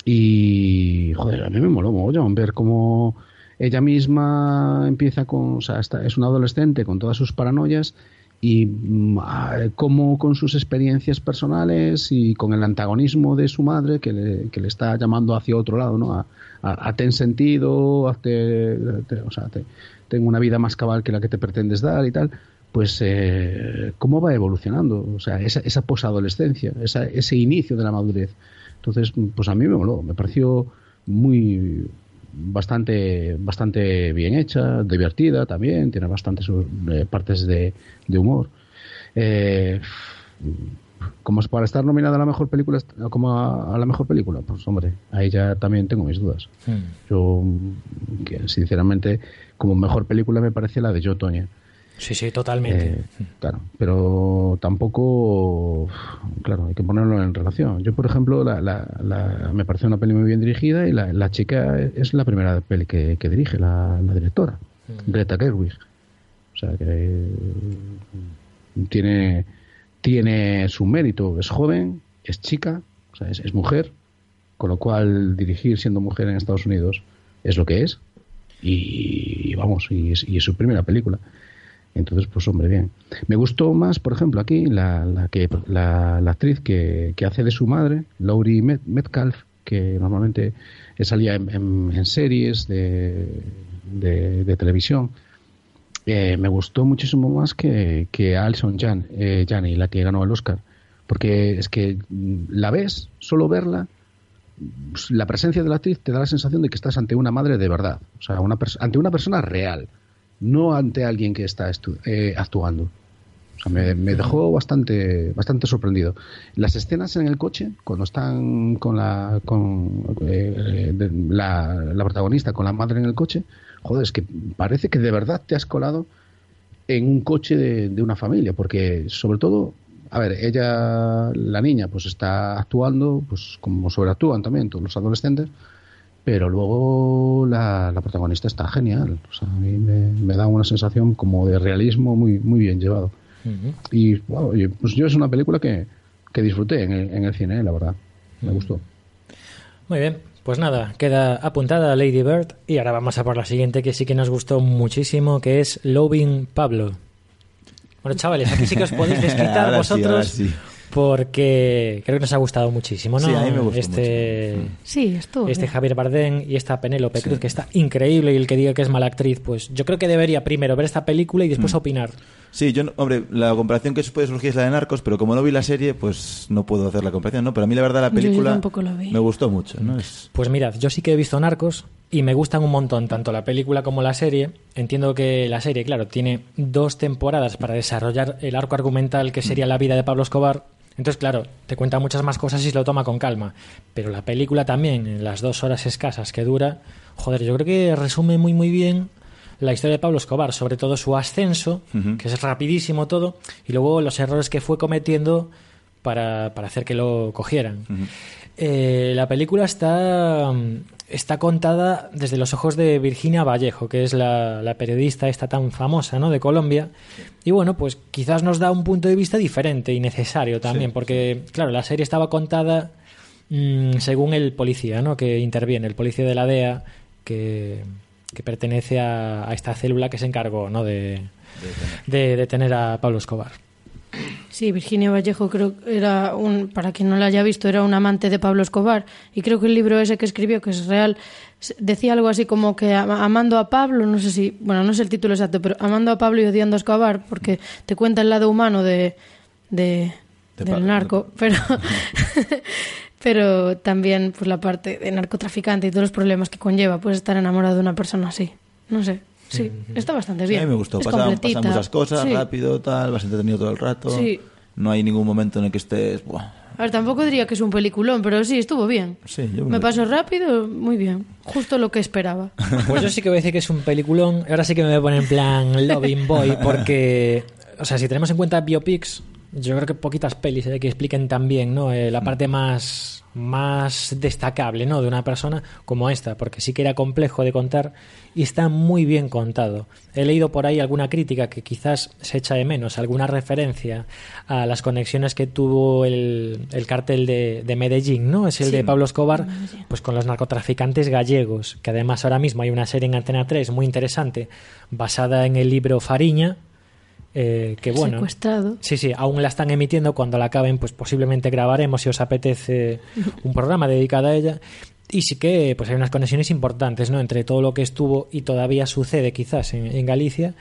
Y, joder, a mí me moló mogollón ver cómo ella misma empieza con, o sea, está- es una adolescente con todas sus paranoias y mm, cómo con sus experiencias personales y con el antagonismo de su madre que le, que le está llamando hacia otro lado, ¿no? A, a- ten sentido, hazte- te- o sea, te- ten una vida más cabal que la que te pretendes dar y tal, pues eh, cómo va evolucionando, o sea, esa, esa posadolescencia, esa, ese inicio de la madurez. Entonces, pues a mí me moló, me pareció muy bastante bastante bien hecha, divertida también, tiene bastantes eh, partes de, de humor. Eh, como es para estar nominada a la mejor película como a, a la mejor película, pues hombre, ahí ya también tengo mis dudas. Hmm. Yo que sinceramente como mejor película me parece la de Joe Tonya. Sí, sí, totalmente. Eh, claro, pero tampoco, claro, hay que ponerlo en relación. Yo, por ejemplo, la, la- la- me parece una peli muy bien dirigida y la, la chica es la primera peli que, que dirige, la, la directora, Greta Gerwig. O sea que mm, tiene, tiene su mérito, es joven, es chica, o sea, es, es mujer, con lo cual dirigir siendo mujer en Estados Unidos es lo que es. Y, vamos, y es, y es su primera película. Entonces, pues hombre, bien. Me gustó más, por ejemplo, aquí la, la que la, la actriz que, que hace de su madre, Laurie Met- Metcalf, que normalmente salía en, series de, de, televisión. Eh, me gustó muchísimo más que, que Alison eh, Janney, la que ganó el Oscar. Porque es que mm, la ves, solo verla, pues, la presencia de la actriz te da la sensación de que estás ante una madre de verdad, o sea, una ante una persona real, no ante alguien que está eh, actuando. O sea, me, me dejó bastante, bastante sorprendido. Las escenas en el coche, cuando están con la, con eh, de- la, la protagonista, con la madre en el coche, joder, es que parece que de verdad te has colado en un coche de, de una familia, porque sobre todo, a ver, ella, la niña, pues está actuando, pues como sobreactúan también todos los adolescentes, pero luego la, la protagonista está genial. O sea, a mí me, me da una sensación como de realismo muy, muy bien llevado. Y bueno, oye, pues yo es una película que, que disfruté en el, en el cine, la verdad. Me gustó. Muy bien, pues nada, queda apuntada Lady Bird y ahora vamos a por la siguiente que sí que nos gustó muchísimo, que es Loving Pablo. Bueno, chavales, aquí sí que os podéis desquitar sí, vosotros sí. Porque creo que nos ha gustado muchísimo, ¿no? Sí, a mí me gustó este, mucho. Sí, estuvo. este bien. Javier Bardem y esta Penélope Cruz, que está increíble, y el que diga que es mala actriz, pues yo creo que debería primero ver esta película y Mm. después opinar. Sí, yo, no- hombre, la comparación que puede surgir es la de Narcos, pero como no vi la serie, pues no puedo hacer la comparación, ¿no? Pero a mí la verdad la Yo- yo película tampoco la vi. me gustó mucho, ¿no? Es, Pues mirad, yo sí que he visto Narcos y me gustan un montón, tanto la película como la serie. Entiendo que la serie, claro, tiene dos temporadas para desarrollar el arco argumental que sería la vida de Pablo Escobar. Entonces, claro, te cuenta muchas más cosas y se lo toma con calma. Pero la película también, en las dos horas escasas que dura, joder, yo creo que resume muy, muy bien la historia de Pablo Escobar, sobre todo su ascenso, que es rapidísimo todo, y luego los errores que fue cometiendo para, para hacer que lo cogieran. Eh, la película está, está contada desde los ojos de Virginia Vallejo, que es la, la periodista esta tan famosa ¿no? de Colombia. Y bueno, pues quizás nos da un punto de vista diferente y necesario también, porque claro, la serie estaba contada mm, según el policía ¿no? que interviene, el policía de la DEA, que, que pertenece a, a esta célula que se encargó ¿no? de, de detener a Pablo Escobar. Sí, Virginia Vallejo creo que era un, para quien no la haya visto, era un amante de Pablo Escobar. Y creo que el libro ese que escribió, que es real, decía algo así como que ama- amando a Pablo, no sé si, bueno, no sé el título exacto, pero amando a Pablo y odiando a Escobar, porque te cuenta el lado humano de, de, De del narco, pero, pero también pues la parte de narcotraficante y todos los problemas que conlleva, pues estar enamorado de una persona así. No sé, sí, está bastante Sí, bien. a mí me gustó. Pasan, pasan muchas cosas, Sí. rápido, tal, vas entretenido todo el rato. Sí. No hay ningún momento en el que estés... buah. A ver, tampoco diría que es un peliculón, pero sí, estuvo bien. Sí, yo Me pasó rápido, muy bien. Justo lo que esperaba. Pues yo sí que voy a decir que es un peliculón. Ahora sí que me voy a poner en plan Loving Boy, porque, o sea, si tenemos en cuenta biopics, yo creo que poquitas pelis hay que expliquen también ¿no? Eh, la parte más, más destacable ¿no? de una persona como esta, porque sí que era complejo de contar y está muy bien contado. He leído por ahí alguna crítica que quizás se echa de menos, alguna referencia a las conexiones que tuvo el, el cartel de, de Medellín, ¿no? Es el Sí, de Pablo Escobar, Medellín. pues con los narcotraficantes gallegos, que además ahora mismo hay una serie en Antena 3 muy interesante, basada en el libro Fariña, eh, que bueno... Secuestrado. Sí, sí, aún la están emitiendo. Cuando la acaben, pues posiblemente grabaremos si os apetece un programa dedicado a ella. Y sí que pues hay unas conexiones importantes, ¿no? Entre todo lo que estuvo y todavía sucede quizás en, en Galicia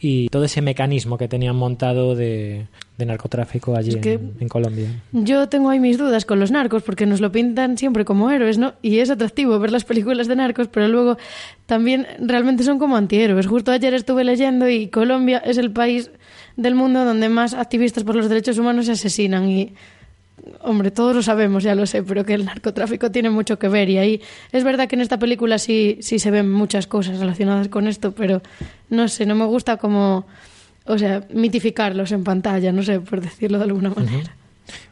y todo ese mecanismo que tenían montado de, de narcotráfico allí Es que- en, en Colombia. Yo tengo ahí mis dudas con los narcos porque nos lo pintan siempre como héroes, ¿no? Y es atractivo ver las películas de narcos, pero luego también realmente son como antihéroes. Justo ayer estuve leyendo y Colombia es el país del mundo donde más activistas por los derechos humanos se asesinan y hombre, todos lo sabemos, ya lo sé, pero que el narcotráfico tiene mucho que ver y ahí es verdad que en esta película sí sí se ven muchas cosas relacionadas con esto, pero no sé, no me gusta como o sea, mitificarlos en pantalla, no sé, por decirlo de alguna manera.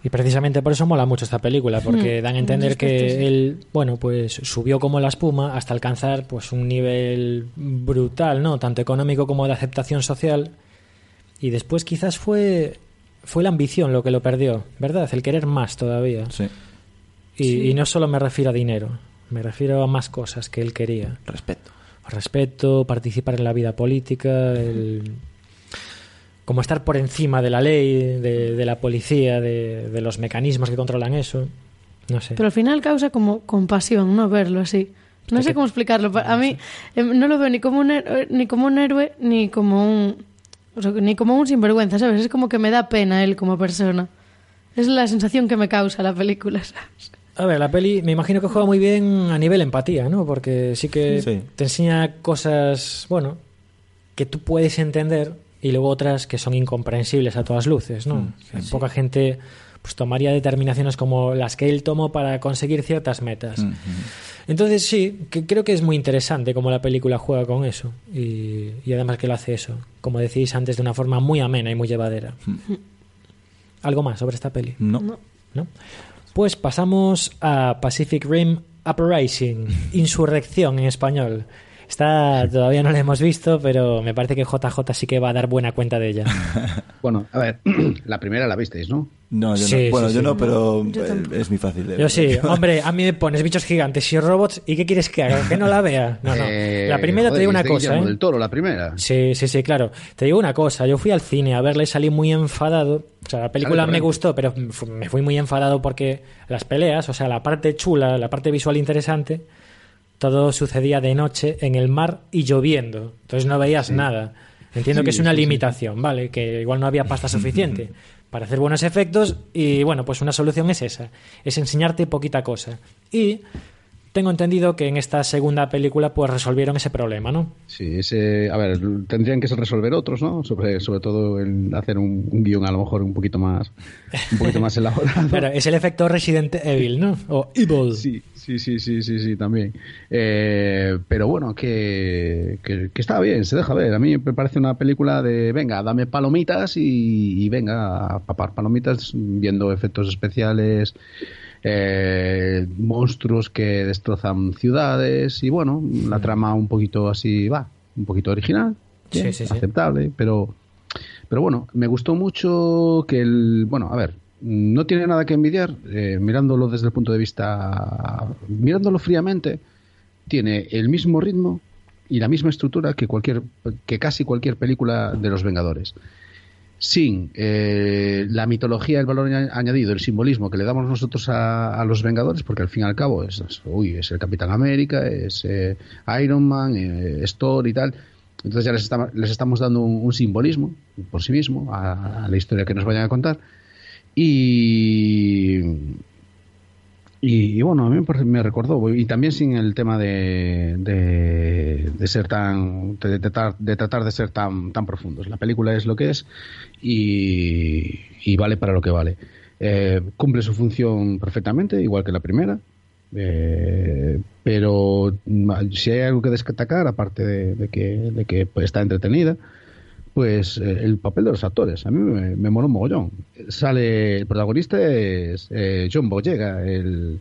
Y precisamente por eso mola mucho esta película, porque Mm, dan a en entender que él, bueno, pues subió como la espuma hasta alcanzar pues un nivel brutal, ¿no? Tanto económico como de aceptación social. Y después quizás fue fue la ambición lo que lo perdió, ¿verdad? El querer más todavía. Sí. Y, y no solo me refiero a dinero, me refiero a más cosas que él quería. Respeto. Respeto, participar en la vida política, el como estar por encima de la ley, de, de la policía, de, de los mecanismos que controlan eso. No sé. Pero al final causa como compasión, ¿no? Verlo así. No sé cómo explicarlo. A mí eh, no lo veo ni como un héroe, ni como un héroe, ni como un o sea, ni como un sinvergüenza, ¿sabes? Es como que me da pena él como persona. Es la sensación que me causa la película, ¿sabes? A ver, la peli me imagino que juega muy bien a nivel empatía, ¿no? Porque sí que Sí. te enseña cosas, bueno, que tú puedes entender y luego otras que son incomprensibles a todas luces, ¿no? Mm, sí, Poca gente pues tomaría determinaciones como las que él tomó para conseguir ciertas metas. Entonces sí, que creo que es muy interesante cómo la película juega con eso y, y además que lo hace eso, como decís antes, de una forma muy amena y muy llevadera. ¿Algo más sobre esta peli? No. ¿No? Pues pasamos a Pacific Rim Uprising, Insurrección en español. Esta todavía no la hemos visto, pero me parece que JJ sí que va a dar buena cuenta de ella. Bueno, a ver, la primera la visteis, ¿no? No, yo Sí, no. Bueno, sí, yo sí. no, pero Yo eh, tampoco. es muy fácil. de Yo ver. sí, hombre, a mí me pones bichos gigantes y robots, ¿y qué quieres que haga? ¿Que no la vea? No, no. Eh, La primera te joder, digo una cosa, ¿eh? del Toro, la primera. Sí, sí, sí, claro. Te digo una cosa, yo fui al cine a verla y salí muy enfadado. O sea, la película me gustó, pero me fui muy enfadado porque las peleas, o sea, la parte chula, la parte visual interesante, todo sucedía de noche en el mar y lloviendo. Entonces no veías nada. Entiendo Sí, que es una sí. limitación, ¿vale? Que igual no había pasta suficiente para hacer buenos efectos y bueno, pues una solución es esa, es enseñarte poquita cosa. Y tengo entendido que en esta segunda película pues resolvieron ese problema, ¿no? Sí, ese, a ver, tendrían que resolver otros, ¿no? Sobre, sobre todo el hacer un, un guion a lo mejor un poquito más, un poquito más elaborado. Claro, es el efecto Resident Evil, ¿no? O Evil. Sí, sí, sí, sí, sí, sí, también. Eh, pero bueno, que, que, que está bien, se deja ver. A mí me parece una película de, venga, dame palomitas y, y venga, a papar palomitas viendo efectos especiales, eh, monstruos que destrozan ciudades y bueno, la trama un poquito así, va, un poquito original, Sí, bien, sí, sí. aceptable, pero, pero bueno, me gustó mucho que el, bueno, a ver, no tiene nada que envidiar, eh, mirándolo desde el punto de vista, mirándolo fríamente, tiene el mismo ritmo y la misma estructura que cualquier, que casi cualquier película de los Vengadores. Sin eh, la mitología, el valor añ- añadido, el simbolismo que le damos nosotros a, los Vengadores, porque al fin y al cabo es, es- uy, es el Capitán América, es eh, Iron Man, eh, es Thor y tal. Entonces ya les, estamos- les estamos dando un, un simbolismo por sí mismo a, a la historia que nos vayan a contar. Y, y, bueno, a mí me recordó, y también sin el tema de, de, ser tan, de, tratar, de ser tan, tan profundos. La película es lo que es y, y vale para lo que vale. Eh, cumple su función perfectamente, igual que la primera. Eh, pero mm, si hay algo que destacar, aparte de, que, de que está entretenida, Pues eh, el papel de los actores, a mí me, me mola un mogollón. Sale, el protagonista es eh, John Boyega, el,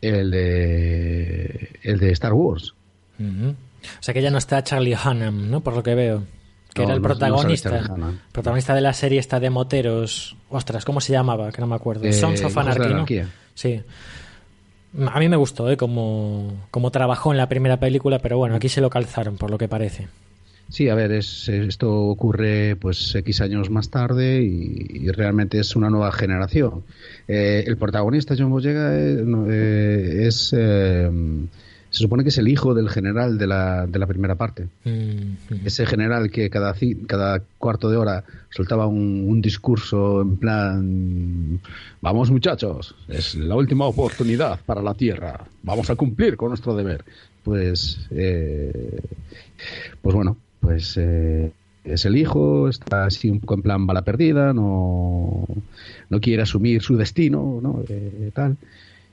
el, de, el de Star Wars. O sea que ya no está Charlie Hunnam, ¿no? Por lo que veo. Que No, era el no- no protagonista. Protagonista de la serie esta de moteros. Ostras, ¿cómo se llamaba? Que no me acuerdo. Eh, Sons of Anarchy. Sí. A mí me gustó, ¿eh? Como, como trabajó en la primera película, pero bueno, aquí se lo calzaron, por lo que parece. Sí, a ver, es, esto ocurre pues X años más tarde y, y realmente es una nueva generación. Eh, el protagonista, John Boyega, eh, no, eh, es... eh, se supone que es el hijo del general de la, de la primera parte. Mm, ujú. Ese general que cada, cada cuarto de hora soltaba un, un discurso en plan, vamos muchachos, es la última oportunidad para la Tierra, vamos a cumplir con nuestro deber. Pues, eh, pues bueno, pues eh, es el hijo, está así un poco en plan bala perdida, no, no quiere asumir su destino, ¿no? Eh, tal.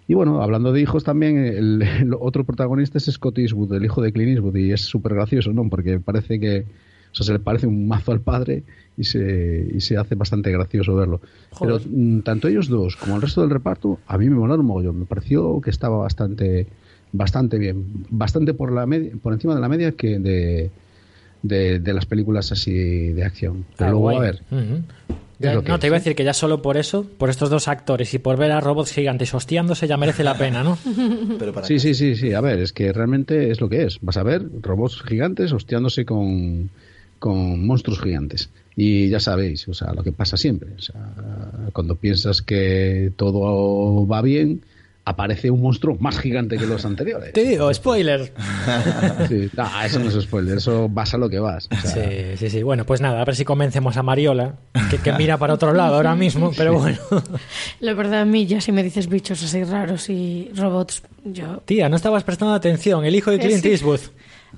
Y bueno, hablando de hijos también, el, el otro protagonista es Scott Eastwood, el hijo de Clint Eastwood, y es súper gracioso, ¿no? Porque parece que, o sea, se le parece un mazo al padre y se, y se hace bastante gracioso verlo. Joder. Pero mm, tanto ellos dos como el resto del reparto, a mí me molaron mogollón. Me pareció que estaba bastante, bastante bien, bastante por la media, por encima de la media que de, de, de las películas así de acción. Pero Ah, luego, guay. a ver. Ya- no, te es, iba a decir que ya solo por eso, por estos dos actores y por ver a robots gigantes hostiándose, ya merece la pena, ¿no? Pero para Sí, sí, sí, sí. A ver, es que realmente es lo que es. Vas a ver robots gigantes hostiándose con, con monstruos gigantes. Y ya sabéis, o sea, lo que pasa siempre. O sea, cuando piensas que todo va bien, aparece un monstruo más gigante que los anteriores. Te digo, spoiler. Sí. No, eso no es spoiler, eso vas a lo que vas. O sea, Sí, sí, sí. Bueno, pues nada, a ver si convencemos a Mariola, que, que mira para otro lado ahora mismo, pero bueno. La verdad, a mí ya si me dices bichos así raros y robots, yo... Tía, no estabas prestando atención, el hijo de Eh, Clint sí.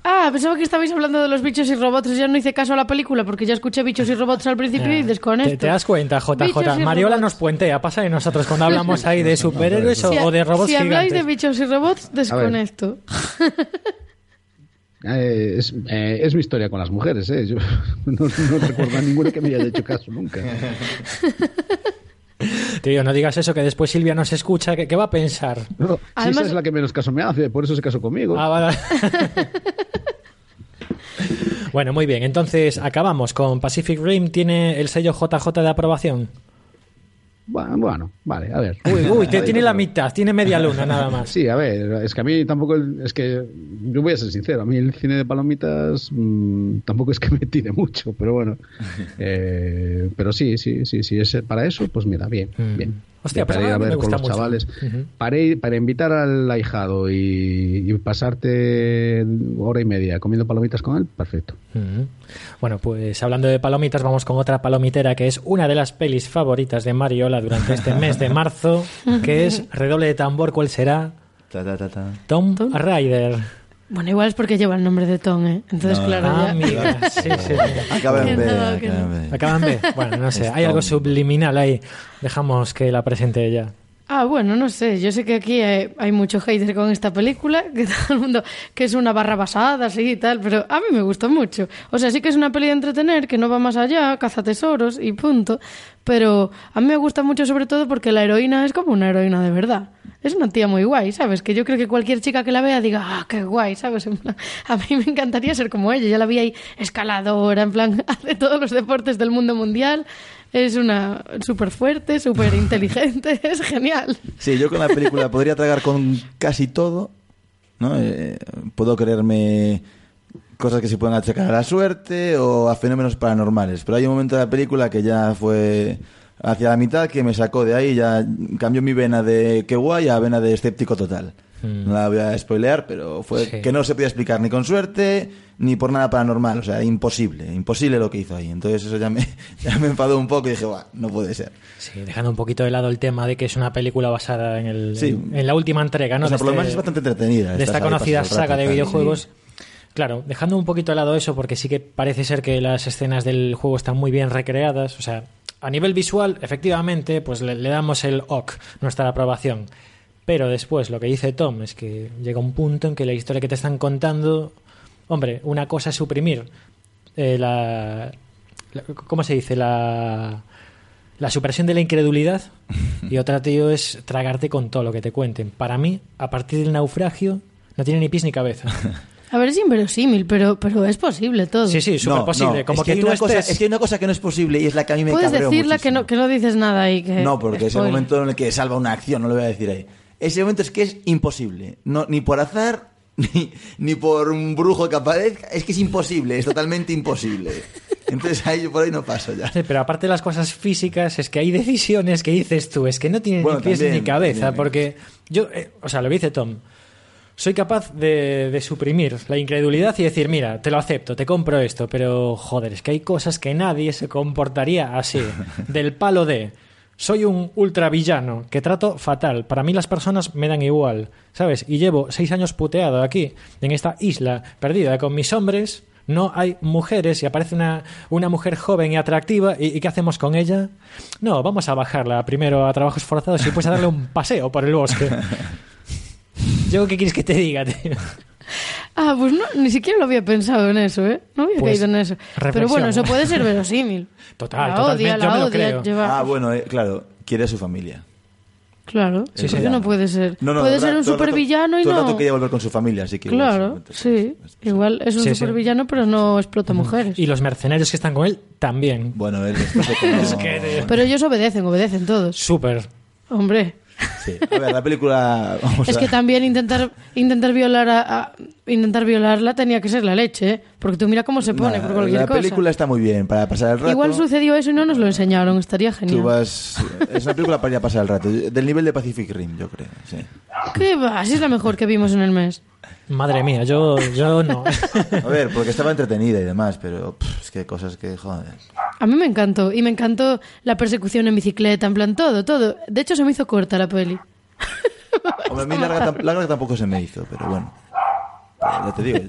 Ah, pensaba que estabais hablando de los bichos y robots y ya no hice caso a la película porque ya escuché bichos y robots al principio y desconecto. ¿Te, te das cuenta, JJ? Mariola robots. nos puentea, pasa de nosotros cuando hablamos ahí de superhéroes o, Si, o de robots si habláis gigantes. de bichos y robots, desconecto. eh, es, eh, es mi historia con las mujeres, ¿eh? Yo no, no recuerdo a ninguna que me haya hecho caso nunca. Tío, no digas eso, que después Silvia nos escucha, ¿qué, qué va a pensar? No, si Además- esa es la que menos caso me hace, por eso se casó conmigo. Ah, vale. Bueno, muy bien. Entonces, acabamos con Pacific Rim. ¿Tiene el sello JJ de aprobación? Bueno, bueno, vale, a ver. Uy, uy, te- tiene la mitad, tiene media luna nada más. Sí, a ver, es que a mí tampoco, es que yo voy a ser sincero, a mí el cine de palomitas mm, tampoco es que me tire mucho, pero bueno, Eh, pero sí, sí, sí, sí, es para eso, pues mira, bien, Mm. bien. Hostia, para pues ir a ver con gusta los mucho. chavales, para, ir- para invitar al ahijado y, y pasarte hora y media comiendo palomitas con él, perfecto. Bueno, pues hablando de palomitas, vamos con otra palomitera que es una de las pelis favoritas de Mariola durante este mes de marzo, que es Redoble de tambor, ¿cuál será? Ta, ta, ta, ta. Tom, Tom. Raider. Bueno, igual es porque lleva el nombre de Tom, ¿eh? Entonces, No. claro, Ah, ya... amiga, sí, sí. Acaba en B, acaba en. B. Acaban B. Bueno, no sé, Es hay algo subliminal ahí. Dejamos que la presente ella. Ah, bueno, no sé. Yo sé que aquí hay, hay mucho hater con esta película, que todo el mundo, que es una barra basada, así y tal, pero a mí me gustó mucho. O sea, sí que es una peli de entretener, que no va más allá, caza tesoros y punto. Pero a mí me gusta mucho sobre todo porque la heroína es como una heroína de verdad. Es una tía muy guay, ¿sabes? Que yo creo que cualquier chica que la vea diga, ah, qué guay, ¿sabes? En plan, a mí me encantaría ser como ella. Ya la vi ahí escaladora, en plan, hace todos los deportes del mundo mundial. Es una súper fuerte, súper inteligente, es genial. Sí, yo con la película podría tragar con casi todo, ¿no? Eh, puedo creerme cosas que se pueden achacar a la suerte o a fenómenos paranormales, pero hay un momento de la película que ya fue hacia la mitad que me sacó de ahí, ya cambió mi vena de qué guay a vena de escéptico total. No la voy a spoilear, pero fue Sí. que no se podía explicar ni con suerte ni por nada paranormal, o sea, imposible, imposible lo que hizo ahí. Entonces eso ya me, ya me enfadó un poco y dije, "Buah, no puede ser. Sí, dejando un poquito de lado el tema de que es una película basada en, el, Sí. en, en la última entrega, ¿no? O sea, por lo este- menos es bastante entretenida. de esta conocida el rato saga de videojuegos. Claro, dejando un poquito de lado eso, porque sí que parece ser que las escenas del juego están muy bien recreadas. O sea, a nivel visual, efectivamente, pues le, le damos el OK, nuestra aprobación. Pero después, lo que dice Tom es que llega un punto en que la historia que te están contando. Hombre, una cosa es suprimir eh, la, la- ¿cómo se dice? La, la supresión de la incredulidad y otra, tío, es tragarte con todo lo que te cuenten. Para mí, a partir del naufragio, no tiene ni pies ni cabeza. A ver, es inverosímil, pero, pero es posible todo. Sí, sí, súper No, posible. no, Como es que, hay tú una cosa, estés... es que hay una cosa que no es posible y es la que a mí me Puedes cabreó decirla que no, que no dices nada ahí. Que, No, porque es el momento en el que salva una acción, no lo voy a decir ahí. Ese momento es que es imposible. No, ni por azar, ni, ni por un brujo que aparezca. Es que es imposible, es totalmente imposible. Entonces ahí por ahí no paso ya. Sí, pero aparte de las cosas físicas, es que hay decisiones que dices tú, es que no tienen Bueno, ni pies también, ni cabeza, también. porque yo, eh, o sea, lo dice Tom, soy capaz de, de suprimir la incredulidad y decir, mira, te lo acepto, te compro esto, pero joder, es que hay cosas que nadie se comportaría así, del palo de... Soy un ultravillano que trato fatal. Para mí las personas me dan igual, ¿sabes? Y llevo seis años puteado aquí, en esta isla perdida con mis hombres. No hay mujeres y aparece una, una mujer joven y atractiva. ¿Y, y qué hacemos con ella? No, vamos a bajarla primero a trabajos forzados y después a darle un paseo por el bosque. ¿Yo qué quieres que te diga, tío? Ah, pues no, ni siquiera lo había pensado en eso, ¿eh? No había Pues, caído en eso. Pero bueno, eso puede ser verosímil. Total, la totalmente, odia, yo la me lo odia, creo. lleva- Ah, bueno, eh, claro, quiere a su familia. Claro, Sí, sí, no puede ser. No, no, puede todo ser un todo supervillano y todo el no. rato quería volver con su familia, así que... Claro, sí. Igual es un Sí, sí. supervillano, pero no explota mujeres. Y los mercenarios que están con él también. Bueno, él Es que. Pero ellos obedecen, obedecen todos. Súper. Hombre. Sí. A ver, la película... vamos Es a- que también intentar intentar violar a, a- intentar violarla tenía que ser la leche, ¿eh? Porque tú mira cómo se pone Nada, por cualquier La cosa. película está muy bien para pasar el rato. Igual sucedió eso y no nos lo enseñaron, estaría Tú genial. vas... Es una película para ir a pasar el rato. Del nivel de Pacific Rim, yo creo. Sí. ¿Qué va? Así es la mejor que vimos en el mes. Madre mía, yo, yo no. A ver, porque estaba entretenida y demás, pero pff, es que cosas que, joder. A mí me encantó. Y me encantó la persecución en bicicleta, en plan todo, todo. De hecho, se me hizo corta la peli. Hombre, a mí larga, larga tampoco se me hizo, pero bueno. Pero ya te digo.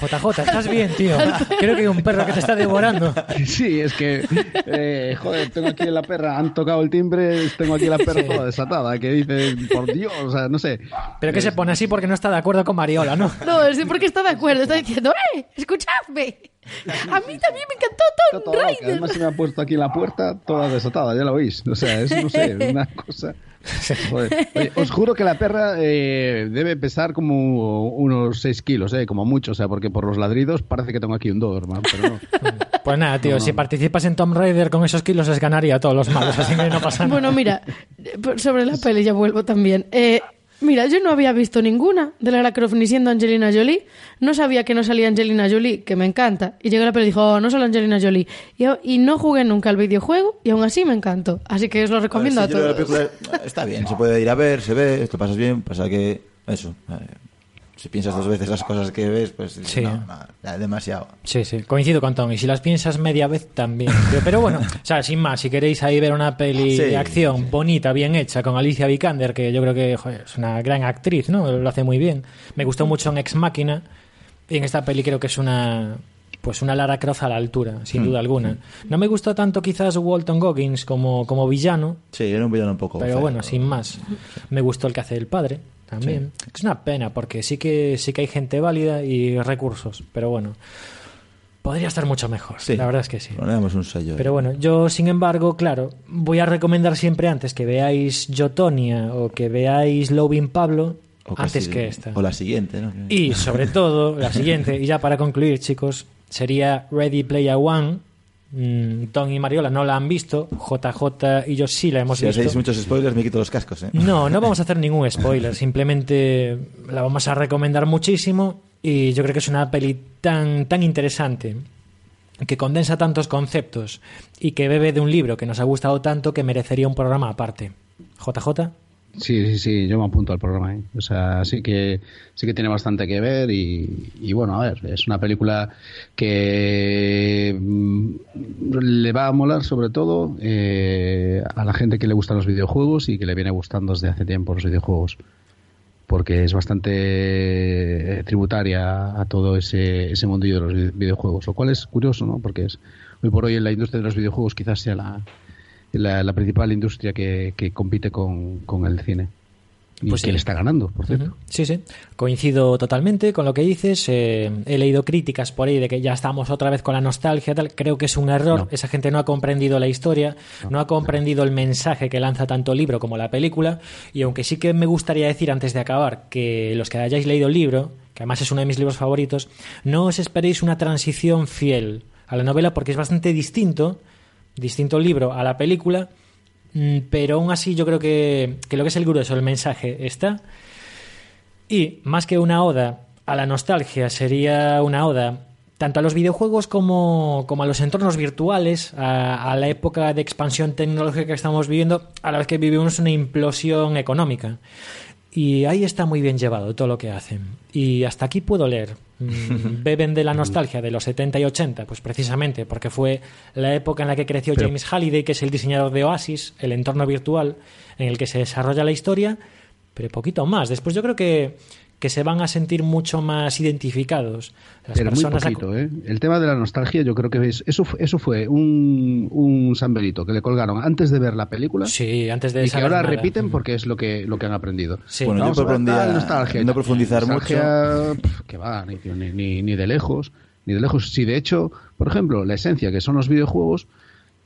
JJ, ¿estás bien, tío? Creo que hay un perro que te está devorando. Sí, es que, eh, joder, tengo aquí la perra, han tocado el timbre, tengo aquí la perra toda desatada, que dice, por Dios, o sea, no sé. Pero que se pone así porque no está de acuerdo con Mariola, ¿no? No, es porque está de acuerdo. Está diciendo, ¡eh! ¡Escuchadme! A mí también me encantó Está Tom toda loca, Raider. además se me ha puesto aquí en la puerta toda desatada, ya lo oís. O sea, es, no sé, una cosa... Joder. Oye, os juro que la perra eh, debe pesar como unos 6 kilos, eh, como mucho, o sea, porque por los ladridos parece que tengo aquí un Doberman, pero no. Pues nada, tío, si participas en Tomb Raider con esos kilos les ganaría a todos los malos, así que no pasa nada. Bueno, mira, sobre la peli ya vuelvo también. Eh, mira, yo no había visto ninguna de Lara Croft ni siendo Angelina Jolie. No sabía que no salía Angelina Jolie, que me encanta. Y llegué a la peli y dijo, oh, no sale Angelina Jolie. Y, y no jugué nunca al videojuego y aún así me encantó. Así que os lo recomiendo a todos. película está bien, se puede ir a ver, se ve, esto pasas bien, pasa que. Eso. Si piensas dos veces las cosas que ves, pues. Sí. No, no, demasiado. Sí, sí, coincido con Tom. Y si las piensas media vez también. Pero bueno, o sea, sin más, si queréis ahí ver una peli Sí, de acción sí. bonita, bien hecha, con Alicia Vikander, que yo creo que joder, es una gran actriz, ¿no? Lo hace muy bien. Me gustó mucho en Ex Máquina. Y en esta peli creo que es una. Pues una Lara Croft a la altura, sin duda alguna. No me gustó tanto quizás Walton Goggins como, como villano, Sí, era un villano un poco. pero feo. bueno, sin más. Me gustó el que hace el padre también. Es una pena porque sí que sí que hay gente válida y recursos, pero bueno. Podría estar mucho mejor. Sí. La verdad es que sí. Ponemos un sello. Pero bueno, yo sin embargo, claro, voy a recomendar siempre antes que veáis Jotonia o que veáis Loving Pablo O casi- antes que esta. O la siguiente, ¿no? Y sobre todo, la siguiente, y ya para concluir, chicos, sería Ready Player One. Mm, Tom y Mariola no la han visto, JJ y yo sí la hemos Si visto. hacéis muchos spoilers, me quito los cascos, ¿eh? No, no vamos a hacer ningún spoiler, simplemente la vamos a recomendar muchísimo y yo creo que es una peli tan, tan interesante que condensa tantos conceptos y que bebe de un libro que nos ha gustado tanto que merecería un programa aparte. JJ. Sí, sí, sí, yo me apunto al programa. ¿eh? O sea, sí que sí que tiene bastante que ver y, y bueno, a ver, es una película que mm, le va a molar sobre todo eh, a la gente que le gustan los videojuegos y que le viene gustando desde hace tiempo los videojuegos. Porque es bastante eh, tributaria a todo ese, ese mundillo de los vide- videojuegos, lo cual es curioso, ¿no? Porque es hoy por hoy en la industria de los videojuegos quizás sea la, la, la principal industria que, que compite con, con el cine. Y Pues que sí. le está ganando, por cierto. Sí, sí. Coincido totalmente con lo que dices. Eh, he leído críticas por ahí de que ya estamos otra vez con la nostalgia. Tal. Creo que es un error. No. Esa gente no ha comprendido la historia, no, ha comprendido el mensaje que lanza tanto el libro como la película. Y aunque sí que me gustaría decir antes de acabar que los que hayáis leído el libro, que además es uno de mis libros favoritos, no os esperéis una transición fiel a la novela porque es bastante distinto, distinto libro a la película. Mm, Pero aún así yo creo que, que lo que es el grueso, el mensaje está. Y más que una oda a la nostalgia, sería una oda tanto a los videojuegos como, como a los entornos virtuales, a, a la época de expansión tecnológica que estamos viviendo, a la vez que vivimos una implosión económica. Y ahí está muy bien llevado todo lo que hacen. Y hasta aquí puedo leer. Mm, Beben de la nostalgia de los 70 y 80, pues precisamente porque fue la época en la que creció Pero- James Halliday, que es el diseñador de Oasis, el entorno virtual en el que se desarrolla la historia, pero poquito más. Después yo creo que, que se van a sentir mucho más identificados. Las Pero muy personas poquito, ¿eh? El tema de la nostalgia, yo creo que es, eso, eso fue un, un San Benito que le colgaron antes de ver la película Sí, antes de y que ahora nada. repiten porque es lo que, lo que han aprendido. Sí. Bueno, Vamos yo nostalgia no profundizar Nostalgia, pf, que va, ni, ni- ni- ni de lejos, ni de lejos. Si de hecho, por ejemplo, la esencia que son los videojuegos,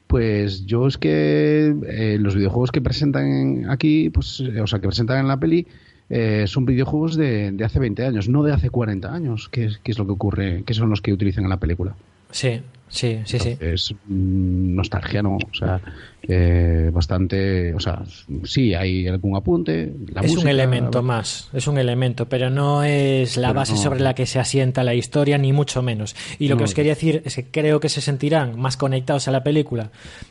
pues yo es que eh, los videojuegos que presentan aquí, pues, eh, o sea, que presentan en la peli, eh, son videojuegos de, de hace 20 años, no de hace 40 años, que es, que es lo que ocurre, que son los que utilizan en la película. Sí, sí, sí, sí. Es mm, nostalgia, ¿no? O sea, eh, bastante, o sea, sí, hay algún apunte. La es un elemento más, es un elemento, pero no es la base no. sobre la que se asienta la historia, ni mucho menos. Y lo que os quería decir es que creo que se sentirán más conectados a la película.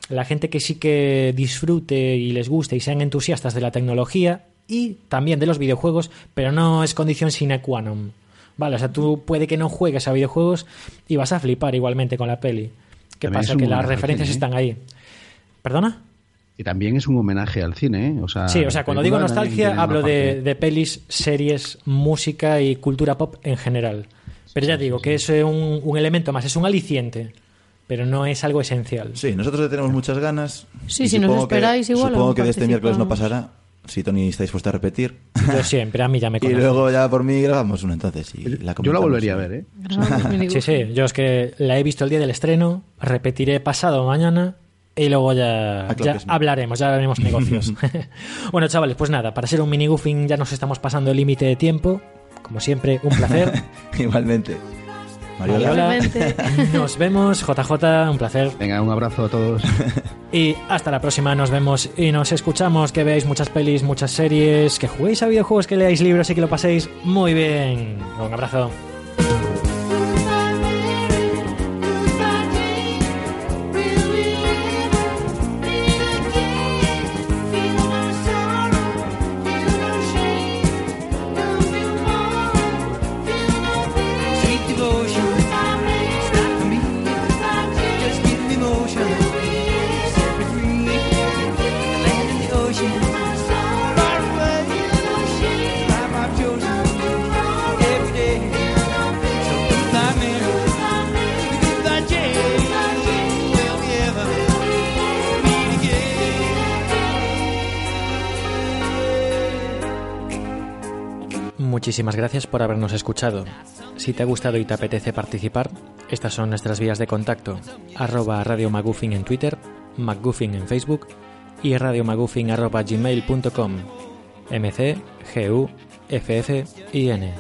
La gente que sí que disfrute y les guste y sean entusiastas de la tecnología y también de los videojuegos, pero no es condición sine qua non. Vale, o sea, tú puede que no juegues a videojuegos y vas a flipar igualmente con la peli. ¿Qué También pasa? es Que las referencias cine, ¿eh? están ahí. ¿Perdona? Y también es un homenaje al cine, ¿eh? O sea, Sí, o sea, cuando digo nostalgia hablo de, pelis, series, música y cultura pop en general. Pero ya digo que es un, un elemento más, es un aliciente, pero no es algo esencial. Sí, nosotros le tenemos muchas ganas. Sí, si nos supongo que- esperáis, igual Supongo que de este miércoles no pasará. Si Tony está dispuesto a repetir. Yo siempre, a mí ya me y conoce. luego ya por mí grabamos una entonces. Y la Yo la volvería a ver, ¿eh? Sí, sí, yo es que la he visto el día del estreno, repetiré pasado mañana y luego ya, Ah, claro ya hablaremos, ya haremos negocios. bueno, chavales, pues nada, para ser un mini goofing ya nos estamos pasando el límite de tiempo. Como siempre, un placer. Igualmente. Mariola. Nos vemos, JJ, un placer. Venga, un abrazo a todos. Y hasta la próxima, nos vemos y nos escuchamos, que veáis muchas pelis, muchas series, que juguéis a videojuegos, que leáis libros y que lo paséis muy bien. Un abrazo. Muchísimas gracias por habernos escuchado. Si te ha gustado y te apetece participar, estas son nuestras vías de contacto. Arroba Radio Maguffin en Twitter, McGuffin en Facebook y radiomaguffin arroba gmail.com. MC, GU, FF y N.